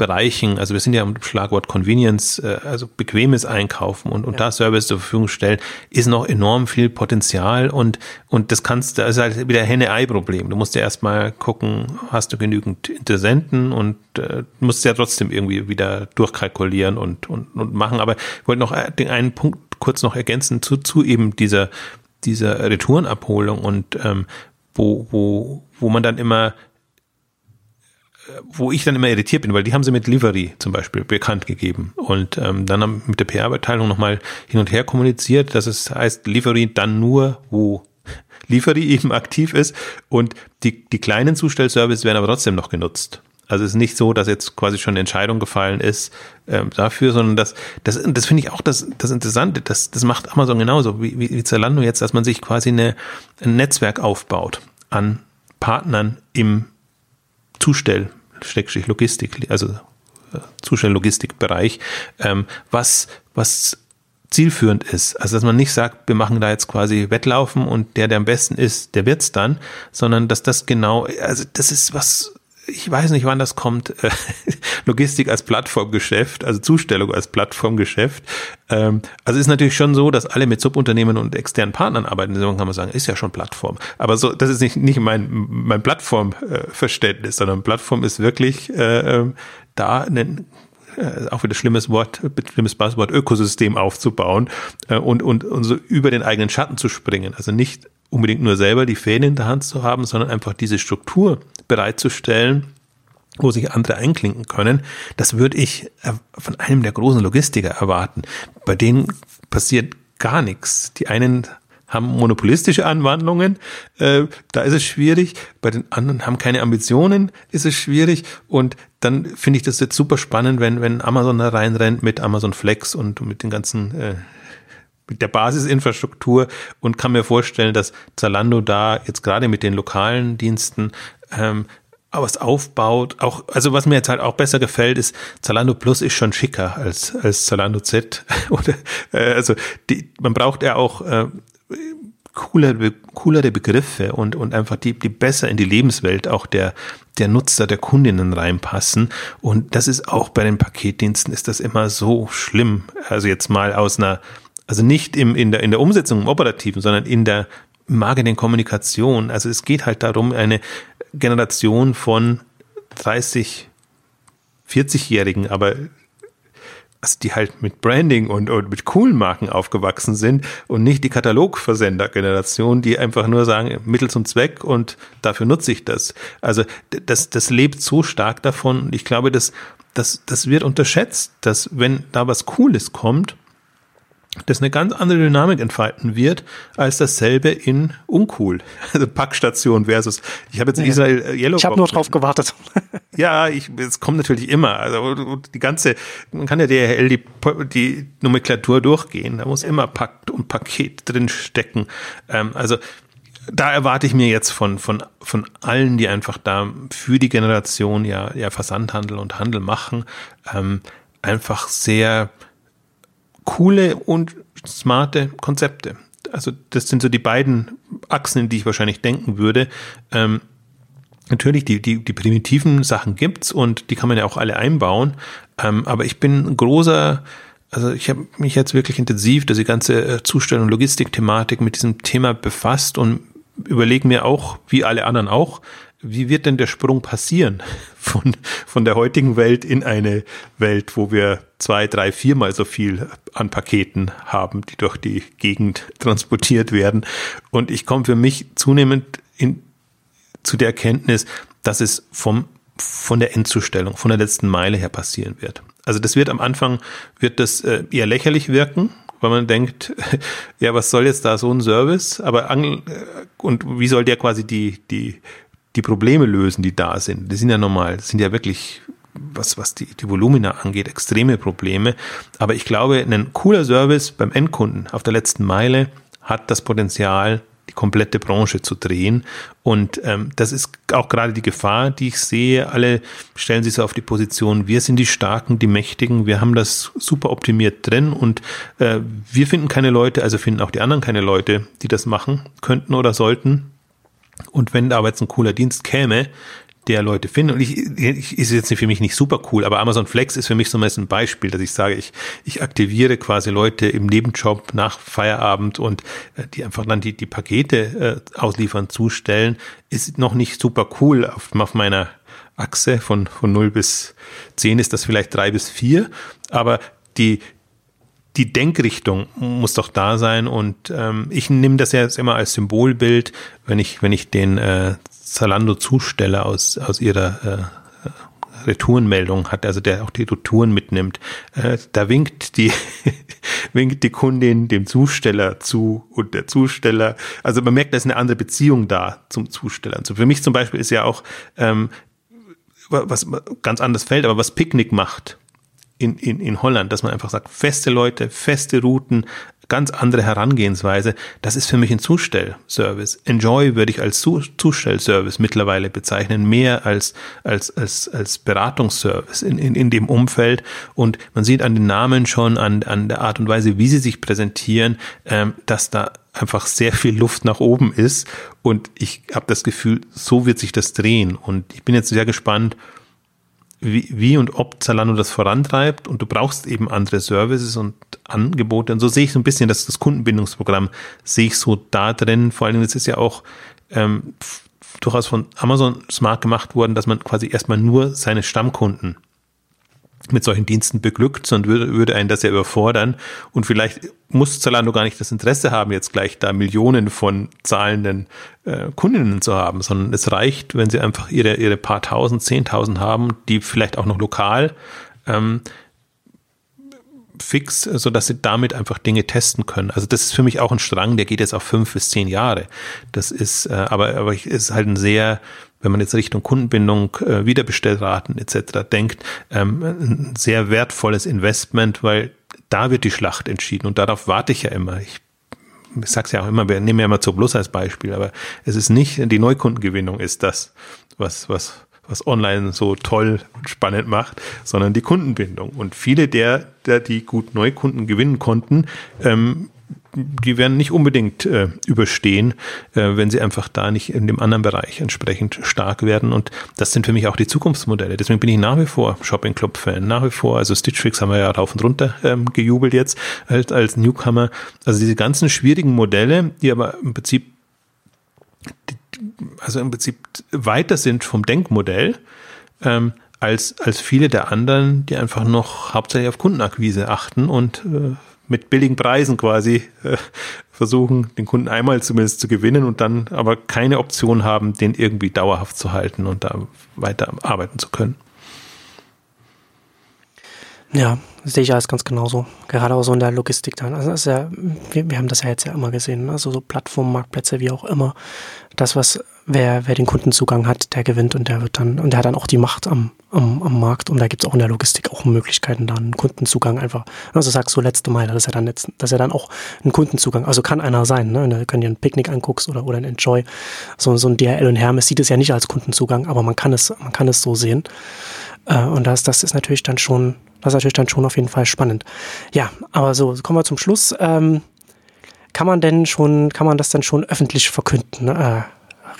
[SPEAKER 2] Bereichen, also wir sind ja am Schlagwort Convenience, äh, also bequemes Einkaufen und, und ja. da Service zur Verfügung stellen, ist noch enorm viel Potenzial und, und das kannst du, das ist halt wieder Henne-Ei-Problem. Du musst ja erstmal gucken, hast du genügend Interessenten und äh, musst ja trotzdem irgendwie wieder durchkalkulieren und, und, und machen. Aber ich wollte noch den einen Punkt kurz noch ergänzen zu, zu eben dieser, dieser Retourenabholung und ähm, wo, wo, wo man dann immer wo ich dann immer irritiert bin, weil die haben sie mit Livery zum Beispiel bekannt gegeben und ähm, dann haben mit der PR-Abteilung nochmal hin und her kommuniziert, dass es heißt Livery dann nur, wo Livery eben aktiv ist und die, die kleinen Zustellservices werden aber trotzdem noch genutzt. Also es ist nicht so, dass jetzt quasi schon eine Entscheidung gefallen ist ähm, dafür, sondern das, das, das finde ich auch das, das Interessante. Das, das macht Amazon genauso wie, wie Zalando jetzt, dass man sich quasi eine, ein Netzwerk aufbaut an Partnern im Zustell, Steckstrich Logistik, also äh, Zustell-Logistikbereich, ähm, was, was zielführend ist. Also dass man nicht sagt, wir machen da jetzt quasi Wettlaufen und der, der am besten ist, der wird's dann, sondern dass das genau, also das ist was ich weiß nicht, wann das kommt, äh, Logistik als Plattformgeschäft, also Zustellung als Plattformgeschäft. Ähm, also ist natürlich schon so, dass alle mit Subunternehmen und externen Partnern arbeiten. Deswegen kann man sagen, ist ja schon Plattform. Aber so, das ist nicht, nicht mein, mein Plattformverständnis, sondern Plattform ist wirklich äh, ähm, da äh, auch wieder schlimmes Wort, schlimmes Buzzword, Ökosystem aufzubauen äh, und, und, und so über den eigenen Schatten zu springen. Also nicht unbedingt nur selber die Fäden in der Hand zu haben, sondern einfach diese Struktur bereitzustellen, wo sich andere einklinken können. Das würde ich äh, von einem der großen Logistiker erwarten. Bei denen passiert gar nichts. Die einen haben monopolistische Anwandlungen, äh, da ist es schwierig. Bei den anderen haben keine Ambitionen, ist es schwierig. Und dann finde ich das jetzt super spannend, wenn, wenn Amazon da reinrennt mit Amazon Flex und mit den ganzen äh, mit der Basisinfrastruktur und kann mir vorstellen, dass Zalando da jetzt gerade mit den lokalen Diensten ähm, was aufbaut. Auch, also was mir jetzt halt auch besser gefällt, ist Zalando Plus ist schon schicker als, als Zalando Z. Oder, äh, also die, man braucht ja auch äh, coolere, coolere Begriffe und, und einfach die, die besser in die Lebenswelt auch der, der Nutzer, der Kundinnen reinpassen. Und das ist auch bei den Paketdiensten ist das immer so schlimm. Also jetzt mal aus einer, also nicht im, in der, in der Umsetzung im Operativen, sondern in der Marketing-Kommunikation. Also es geht halt darum, eine Generation von 30, 40-Jährigen, aber also die halt mit Branding und, und mit coolen Marken aufgewachsen sind und nicht die Katalogversender-Generation, die einfach nur sagen, Mittel zum Zweck und dafür nutze ich das. Also das, das lebt so stark davon ich glaube, das, das, das wird unterschätzt, dass wenn da was Cooles kommt, das eine ganz andere Dynamik entfalten wird, als dasselbe in uncool. Also Packstation versus, ich habe jetzt in Israel
[SPEAKER 1] äh, Yellow Ich habe nur drauf gewartet.
[SPEAKER 2] ja, ich, es kommt natürlich immer. Also die ganze, man kann ja DHL die, die Nomenklatur durchgehen. Da muss immer Pakt und Paket drin stecken. Ähm, also da erwarte ich mir jetzt von, von, von allen, die einfach da für die Generation ja, ja Versandhandel und Handel machen, ähm, einfach sehr coole und smarte Konzepte. Also das sind so die beiden Achsen, in die ich wahrscheinlich denken würde. Ähm, natürlich, die, die, die primitiven Sachen gibt's und die kann man ja auch alle einbauen. Ähm, aber ich bin ein großer, also ich habe mich jetzt wirklich intensiv diese ganze äh, Zustellung, Logistik-Thematik mit diesem Thema befasst und überlege mir auch, wie alle anderen auch, wie wird denn der Sprung passieren von, von der heutigen Welt in eine Welt, wo wir zwei, drei, viermal so viel an Paketen haben, die durch die Gegend transportiert werden. Und ich komme für mich zunehmend in, zu der Erkenntnis, dass es vom, von der Endzustellung, von der letzten Meile her passieren wird. Also das wird am Anfang, wird das äh, eher lächerlich wirken, weil man denkt, ja, was soll jetzt da so ein Service? Aber äh, und wie soll der quasi die, die, die Probleme lösen, die da sind? Die sind ja normal, das sind ja wirklich, was, was die, die Volumina angeht, extreme Probleme. Aber ich glaube, ein cooler Service beim Endkunden auf der letzten Meile hat das Potenzial, die komplette Branche zu drehen. Und ähm, das ist auch gerade die Gefahr, die ich sehe. Alle stellen sich so auf die Position, wir sind die Starken, die Mächtigen, wir haben das super optimiert drin und äh, wir finden keine Leute, also finden auch die anderen keine Leute, die das machen könnten oder sollten. Und wenn da aber jetzt ein cooler Dienst käme, der Leute finden. Und ich, ich ist jetzt für mich nicht super cool, aber Amazon Flex ist für mich so ein Beispiel, dass ich sage, ich, ich aktiviere quasi Leute im Nebenjob nach Feierabend und äh, die einfach dann die, die Pakete äh, ausliefern, zustellen, ist noch nicht super cool auf, auf meiner Achse von, von 0 bis 10 ist das vielleicht 3 bis 4, aber die, die Denkrichtung muss doch da sein und ähm, ich nehme das ja jetzt immer als Symbolbild, wenn ich wenn ich den äh, Zalando-Zusteller aus, aus ihrer äh, Retourenmeldung hat, also der auch die Retouren mitnimmt. Äh, da winkt die, winkt die Kundin dem Zusteller zu und der Zusteller, also man merkt, da ist eine andere Beziehung da zum Zusteller. Also für mich zum Beispiel ist ja auch, ähm, was ganz anders fällt, aber was Picknick macht in, in, in Holland, dass man einfach sagt, feste Leute, feste Routen, ganz andere Herangehensweise. Das ist für mich ein Zustellservice. Enjoy würde ich als Zustellservice mittlerweile bezeichnen, mehr als, als, als, als Beratungsservice in, in, in dem Umfeld. Und man sieht an den Namen schon, an, an der Art und Weise, wie sie sich präsentieren, ähm, dass da einfach sehr viel Luft nach oben ist. Und ich habe das Gefühl, so wird sich das drehen. Und ich bin jetzt sehr gespannt, wie, wie und ob Zalando das vorantreibt und du brauchst eben andere Services und Angebote. Und so sehe ich so ein bisschen, dass das Kundenbindungsprogramm sehe ich so da drin. Vor allem, es ist ja auch ähm, durchaus von Amazon smart gemacht worden, dass man quasi erstmal nur seine Stammkunden mit solchen Diensten beglückt, sondern würde, würde einen das ja überfordern. Und vielleicht muss Zalando gar nicht das Interesse haben, jetzt gleich da Millionen von zahlenden äh, Kundinnen zu haben, sondern es reicht, wenn sie einfach ihre, ihre paar tausend, zehntausend haben, die vielleicht auch noch lokal ähm, fix, so dass sie damit einfach Dinge testen können. Also das ist für mich auch ein Strang, der geht jetzt auf fünf bis zehn Jahre. Das ist, äh, aber, aber ich, ist halt ein sehr wenn man jetzt Richtung Kundenbindung, äh, Wiederbestellraten etc. denkt, ähm, ein sehr wertvolles Investment, weil da wird die Schlacht entschieden und darauf warte ich ja immer. Ich, ich sag's ja auch immer, wir nehmen ja immer Plus als Beispiel, aber es ist nicht, die Neukundengewinnung ist das, was, was, was online so toll und spannend macht, sondern die Kundenbindung. Und viele der, der die gut Neukunden gewinnen konnten, ähm, die werden nicht unbedingt äh, überstehen, äh, wenn sie einfach da nicht in dem anderen Bereich entsprechend stark werden. Und das sind für mich auch die Zukunftsmodelle. Deswegen bin ich nach wie vor Shopping Club Fan, nach wie vor. Also Stitch Fix haben wir ja rauf und runter ähm, gejubelt jetzt als, als Newcomer. Also diese ganzen schwierigen Modelle, die aber im Prinzip, also im Prinzip weiter sind vom Denkmodell, ähm, als, als viele der anderen, die einfach noch hauptsächlich auf Kundenakquise achten und äh, mit billigen Preisen quasi äh, versuchen, den Kunden einmal zumindest zu gewinnen und dann aber keine Option haben, den irgendwie dauerhaft zu halten und da weiter arbeiten zu können.
[SPEAKER 1] Ja, sehe ich alles ganz genauso. Gerade auch so in der Logistik dann. Also ist ja, wir, wir haben das ja jetzt ja immer gesehen, ne? also so Plattformen, Marktplätze, wie auch immer. Das, was wer, wer den Kundenzugang hat, der gewinnt und der wird dann, und der hat dann auch die Macht am, am, am Markt und da gibt es auch in der Logistik auch Möglichkeiten, da einen Kundenzugang einfach, also sagst du letzte Mal, das ist ja dann jetzt, das ist ja dann auch ein Kundenzugang, also kann einer sein, ne? Wenn du dir ein Picknick anguckst oder, oder ein Enjoy, so, so ein DHL und Hermes sieht es ja nicht als Kundenzugang, aber man kann es, man kann es so sehen. Äh, und das, das ist natürlich dann schon, das ist natürlich dann schon auf jeden Fall spannend. Ja, aber so, kommen wir zum Schluss. Ähm, kann man denn schon, kann man das dann schon öffentlich verkünden? Ne?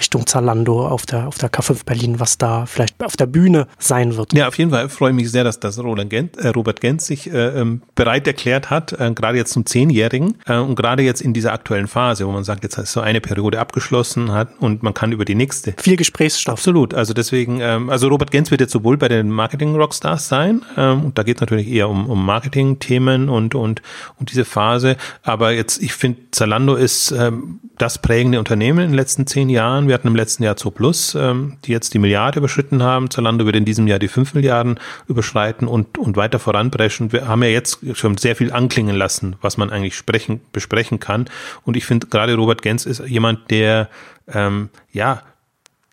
[SPEAKER 1] Richtung Zalando auf der, auf der K5 Berlin, was da vielleicht auf der Bühne sein wird.
[SPEAKER 2] Ja, auf jeden Fall freue ich mich sehr, dass das Roland Gent, äh, Robert Gens sich äh, ähm, bereit erklärt hat, äh, gerade jetzt zum Zehnjährigen äh, und gerade jetzt in dieser aktuellen Phase, wo man sagt, jetzt ist so eine Periode abgeschlossen hat und man kann über die nächste.
[SPEAKER 1] Viel Gesprächsstoff.
[SPEAKER 2] Absolut. Also deswegen, ähm, also Robert Gens wird jetzt sowohl bei den Marketing-Rockstars sein, ähm, und da geht es natürlich eher um, um Marketing-Themen und, und, und diese Phase, aber jetzt, ich finde, Zalando ist ähm, das prägende Unternehmen in den letzten zehn Jahren. Wir hatten im letzten Jahr Zo Plus, ähm, die jetzt die Milliarde überschritten haben. Zalando wird in diesem Jahr die fünf Milliarden überschreiten und, und weiter voranbrechen. Wir haben ja jetzt schon sehr viel anklingen lassen, was man eigentlich sprechen, besprechen kann. Und ich finde, gerade Robert Gens ist jemand, der, ähm, ja,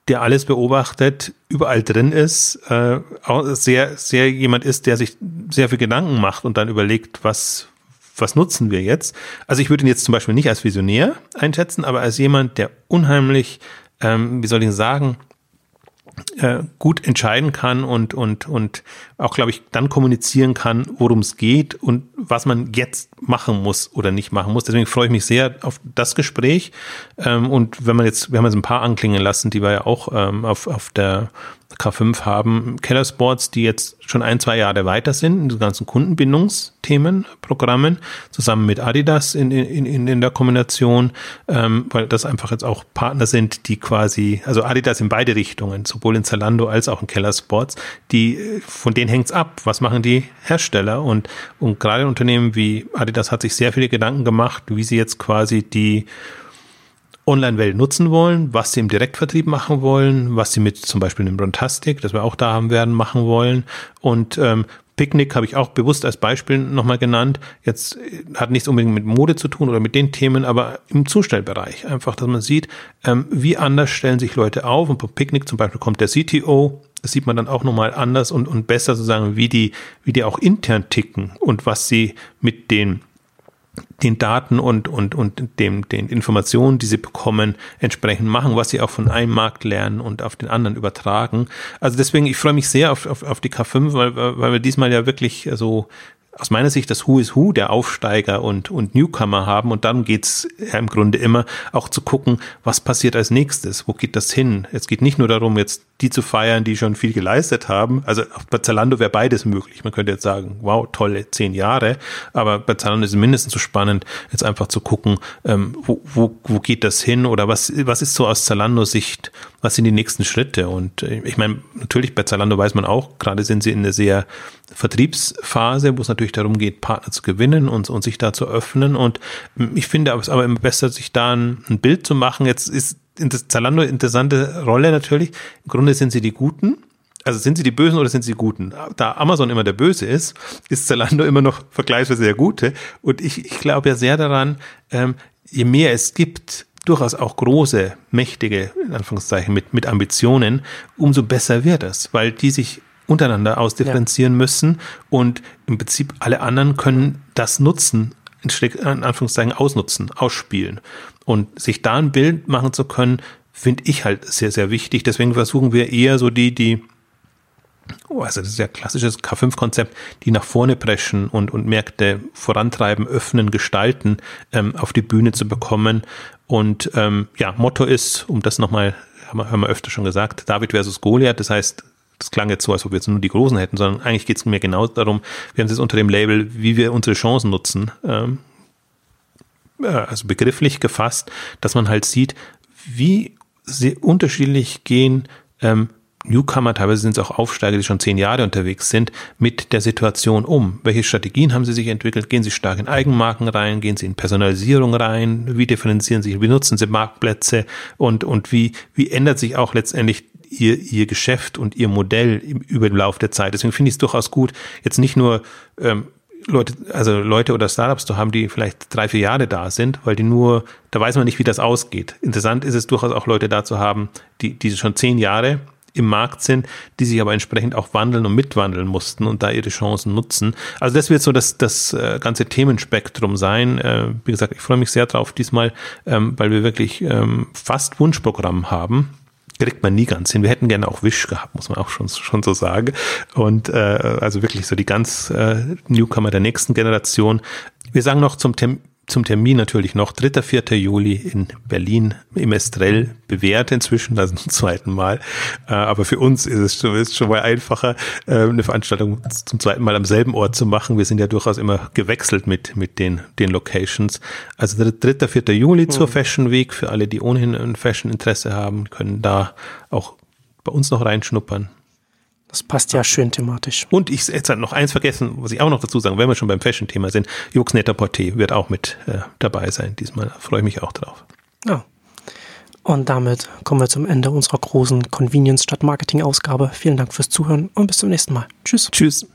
[SPEAKER 2] der alles beobachtet, überall drin ist, äh, auch sehr, sehr jemand ist, der sich sehr viel Gedanken macht und dann überlegt, was, was nutzen wir jetzt? Also ich würde ihn jetzt zum Beispiel nicht als Visionär einschätzen, aber als jemand, der unheimlich, ähm, wie soll ich sagen, äh, gut entscheiden kann und, und, und auch, glaube ich, dann kommunizieren kann, worum es geht und was man jetzt machen muss oder nicht machen muss. Deswegen freue ich mich sehr auf das Gespräch. Ähm, und wenn man jetzt, wir haben jetzt ein paar anklingen lassen, die wir ja auch ähm, auf, auf der K5 haben Keller Sports, die jetzt schon ein, zwei Jahre weiter sind in den ganzen Kundenbindungsthemen, Programmen, zusammen mit Adidas in, in, in, in der Kombination, ähm, weil das einfach jetzt auch Partner sind, die quasi, also Adidas in beide Richtungen, sowohl in Zalando als auch in Keller Sports, die, von denen hängt's ab. Was machen die Hersteller? Und, und gerade Unternehmen wie Adidas hat sich sehr viele Gedanken gemacht, wie sie jetzt quasi die Online-Welt nutzen wollen, was sie im Direktvertrieb machen wollen, was sie mit zum Beispiel einem Runtastic, das wir auch da haben werden, machen wollen. Und ähm, Picknick habe ich auch bewusst als Beispiel nochmal genannt. Jetzt äh, hat nichts unbedingt mit Mode zu tun oder mit den Themen, aber im Zustellbereich. Einfach, dass man sieht, ähm, wie anders stellen sich Leute auf. Und bei Picknick zum Beispiel kommt der CTO. Das sieht man dann auch nochmal anders und, und besser sozusagen, wie die, wie die auch intern ticken und was sie mit den den Daten und, und, und dem, den Informationen, die sie bekommen, entsprechend machen, was sie auch von einem Markt lernen und auf den anderen übertragen. Also deswegen, ich freue mich sehr auf, auf, auf die K5, weil, weil wir diesmal ja wirklich so aus meiner Sicht das Who is Who der Aufsteiger und, und Newcomer haben. Und dann geht's ja im Grunde immer auch zu gucken, was passiert als nächstes, wo geht das hin. Es geht nicht nur darum, jetzt die zu feiern, die schon viel geleistet haben. Also bei Zalando wäre beides möglich. Man könnte jetzt sagen, wow, tolle zehn Jahre. Aber bei Zalando ist es mindestens so spannend, jetzt einfach zu gucken, ähm, wo, wo, wo geht das hin oder was, was ist so aus Zalando-Sicht, was sind die nächsten Schritte? Und äh, ich meine, natürlich bei Zalando weiß man auch, gerade sind sie in einer sehr Vertriebsphase, wo es natürlich darum geht, Partner zu gewinnen und, und sich da zu öffnen. Und ähm, ich finde es aber immer besser, sich da ein, ein Bild zu machen. Jetzt ist Zalando interessante Rolle natürlich. Im Grunde sind sie die Guten. Also sind sie die Bösen oder sind sie die Guten? Da Amazon immer der Böse ist, ist Zalando immer noch vergleichsweise der Gute. Und ich, ich glaube ja sehr daran, ähm, je mehr es gibt, durchaus auch große, mächtige, in Anführungszeichen, mit, mit Ambitionen, umso besser wird es, weil die sich untereinander ausdifferenzieren ja. müssen und im Prinzip alle anderen können das nutzen, in Anführungszeichen ausnutzen, ausspielen. Und sich da ein Bild machen zu können, finde ich halt sehr, sehr wichtig. Deswegen versuchen wir eher so die, die, oh, also das ist ja klassisches K5-Konzept, die nach vorne preschen und, und Märkte vorantreiben, öffnen, gestalten, ähm, auf die Bühne zu bekommen. Und ähm, ja, Motto ist, um das nochmal, haben wir, haben wir öfter schon gesagt, David versus Goliath. Das heißt, das klang jetzt so, als ob wir jetzt nur die Großen hätten, sondern eigentlich geht es mir genau darum, wir haben es jetzt unter dem Label, wie wir unsere Chancen nutzen, ähm, also begrifflich gefasst, dass man halt sieht, wie sehr unterschiedlich gehen ähm, Newcomer, teilweise sind es auch Aufsteiger, die schon zehn Jahre unterwegs sind, mit der Situation um. Welche Strategien haben sie sich entwickelt? Gehen sie stark in Eigenmarken rein? Gehen sie in Personalisierung rein? Wie differenzieren sie? Wie nutzen sie Marktplätze? Und, und wie, wie ändert sich auch letztendlich ihr, ihr Geschäft und ihr Modell über den Lauf der Zeit? Deswegen finde ich es durchaus gut, jetzt nicht nur ähm, Leute, also Leute oder Startups zu haben, die vielleicht drei, vier Jahre da sind, weil die nur, da weiß man nicht, wie das ausgeht. Interessant ist es durchaus auch Leute da zu haben, die, die schon zehn Jahre im Markt sind, die sich aber entsprechend auch wandeln und mitwandeln mussten und da ihre Chancen nutzen. Also das wird so das, das äh, ganze Themenspektrum sein. Äh, wie gesagt, ich freue mich sehr drauf diesmal, ähm, weil wir wirklich ähm, fast Wunschprogramm haben kriegt man nie ganz hin. Wir hätten gerne auch Wish gehabt, muss man auch schon, schon so sagen. Und äh, also wirklich so die ganz äh, Newcomer der nächsten Generation. Wir sagen noch zum Tem zum Termin natürlich noch 3. 4. Juli in Berlin im Estrell bewährt inzwischen, also zum zweiten Mal. Äh, aber für uns ist es schon, ist schon mal einfacher, äh, eine Veranstaltung zum zweiten Mal am selben Ort zu machen. Wir sind ja durchaus immer gewechselt mit, mit den, den Locations. Also 3. 4. Juli mhm. zur Fashion Week. Für alle, die ohnehin ein Fashion-Interesse haben, können da auch bei uns noch reinschnuppern.
[SPEAKER 1] Das passt ja schön thematisch.
[SPEAKER 2] Und ich jetzt noch eins vergessen, was ich auch noch dazu sagen, wenn wir schon beim Fashion-Thema sind, Jux Netter Porté wird auch mit äh, dabei sein. Diesmal freue ich mich auch drauf.
[SPEAKER 1] Ja. Und damit kommen wir zum Ende unserer großen Convenience statt Marketing Ausgabe. Vielen Dank fürs Zuhören und bis zum nächsten Mal. Tschüss.
[SPEAKER 2] Tschüss.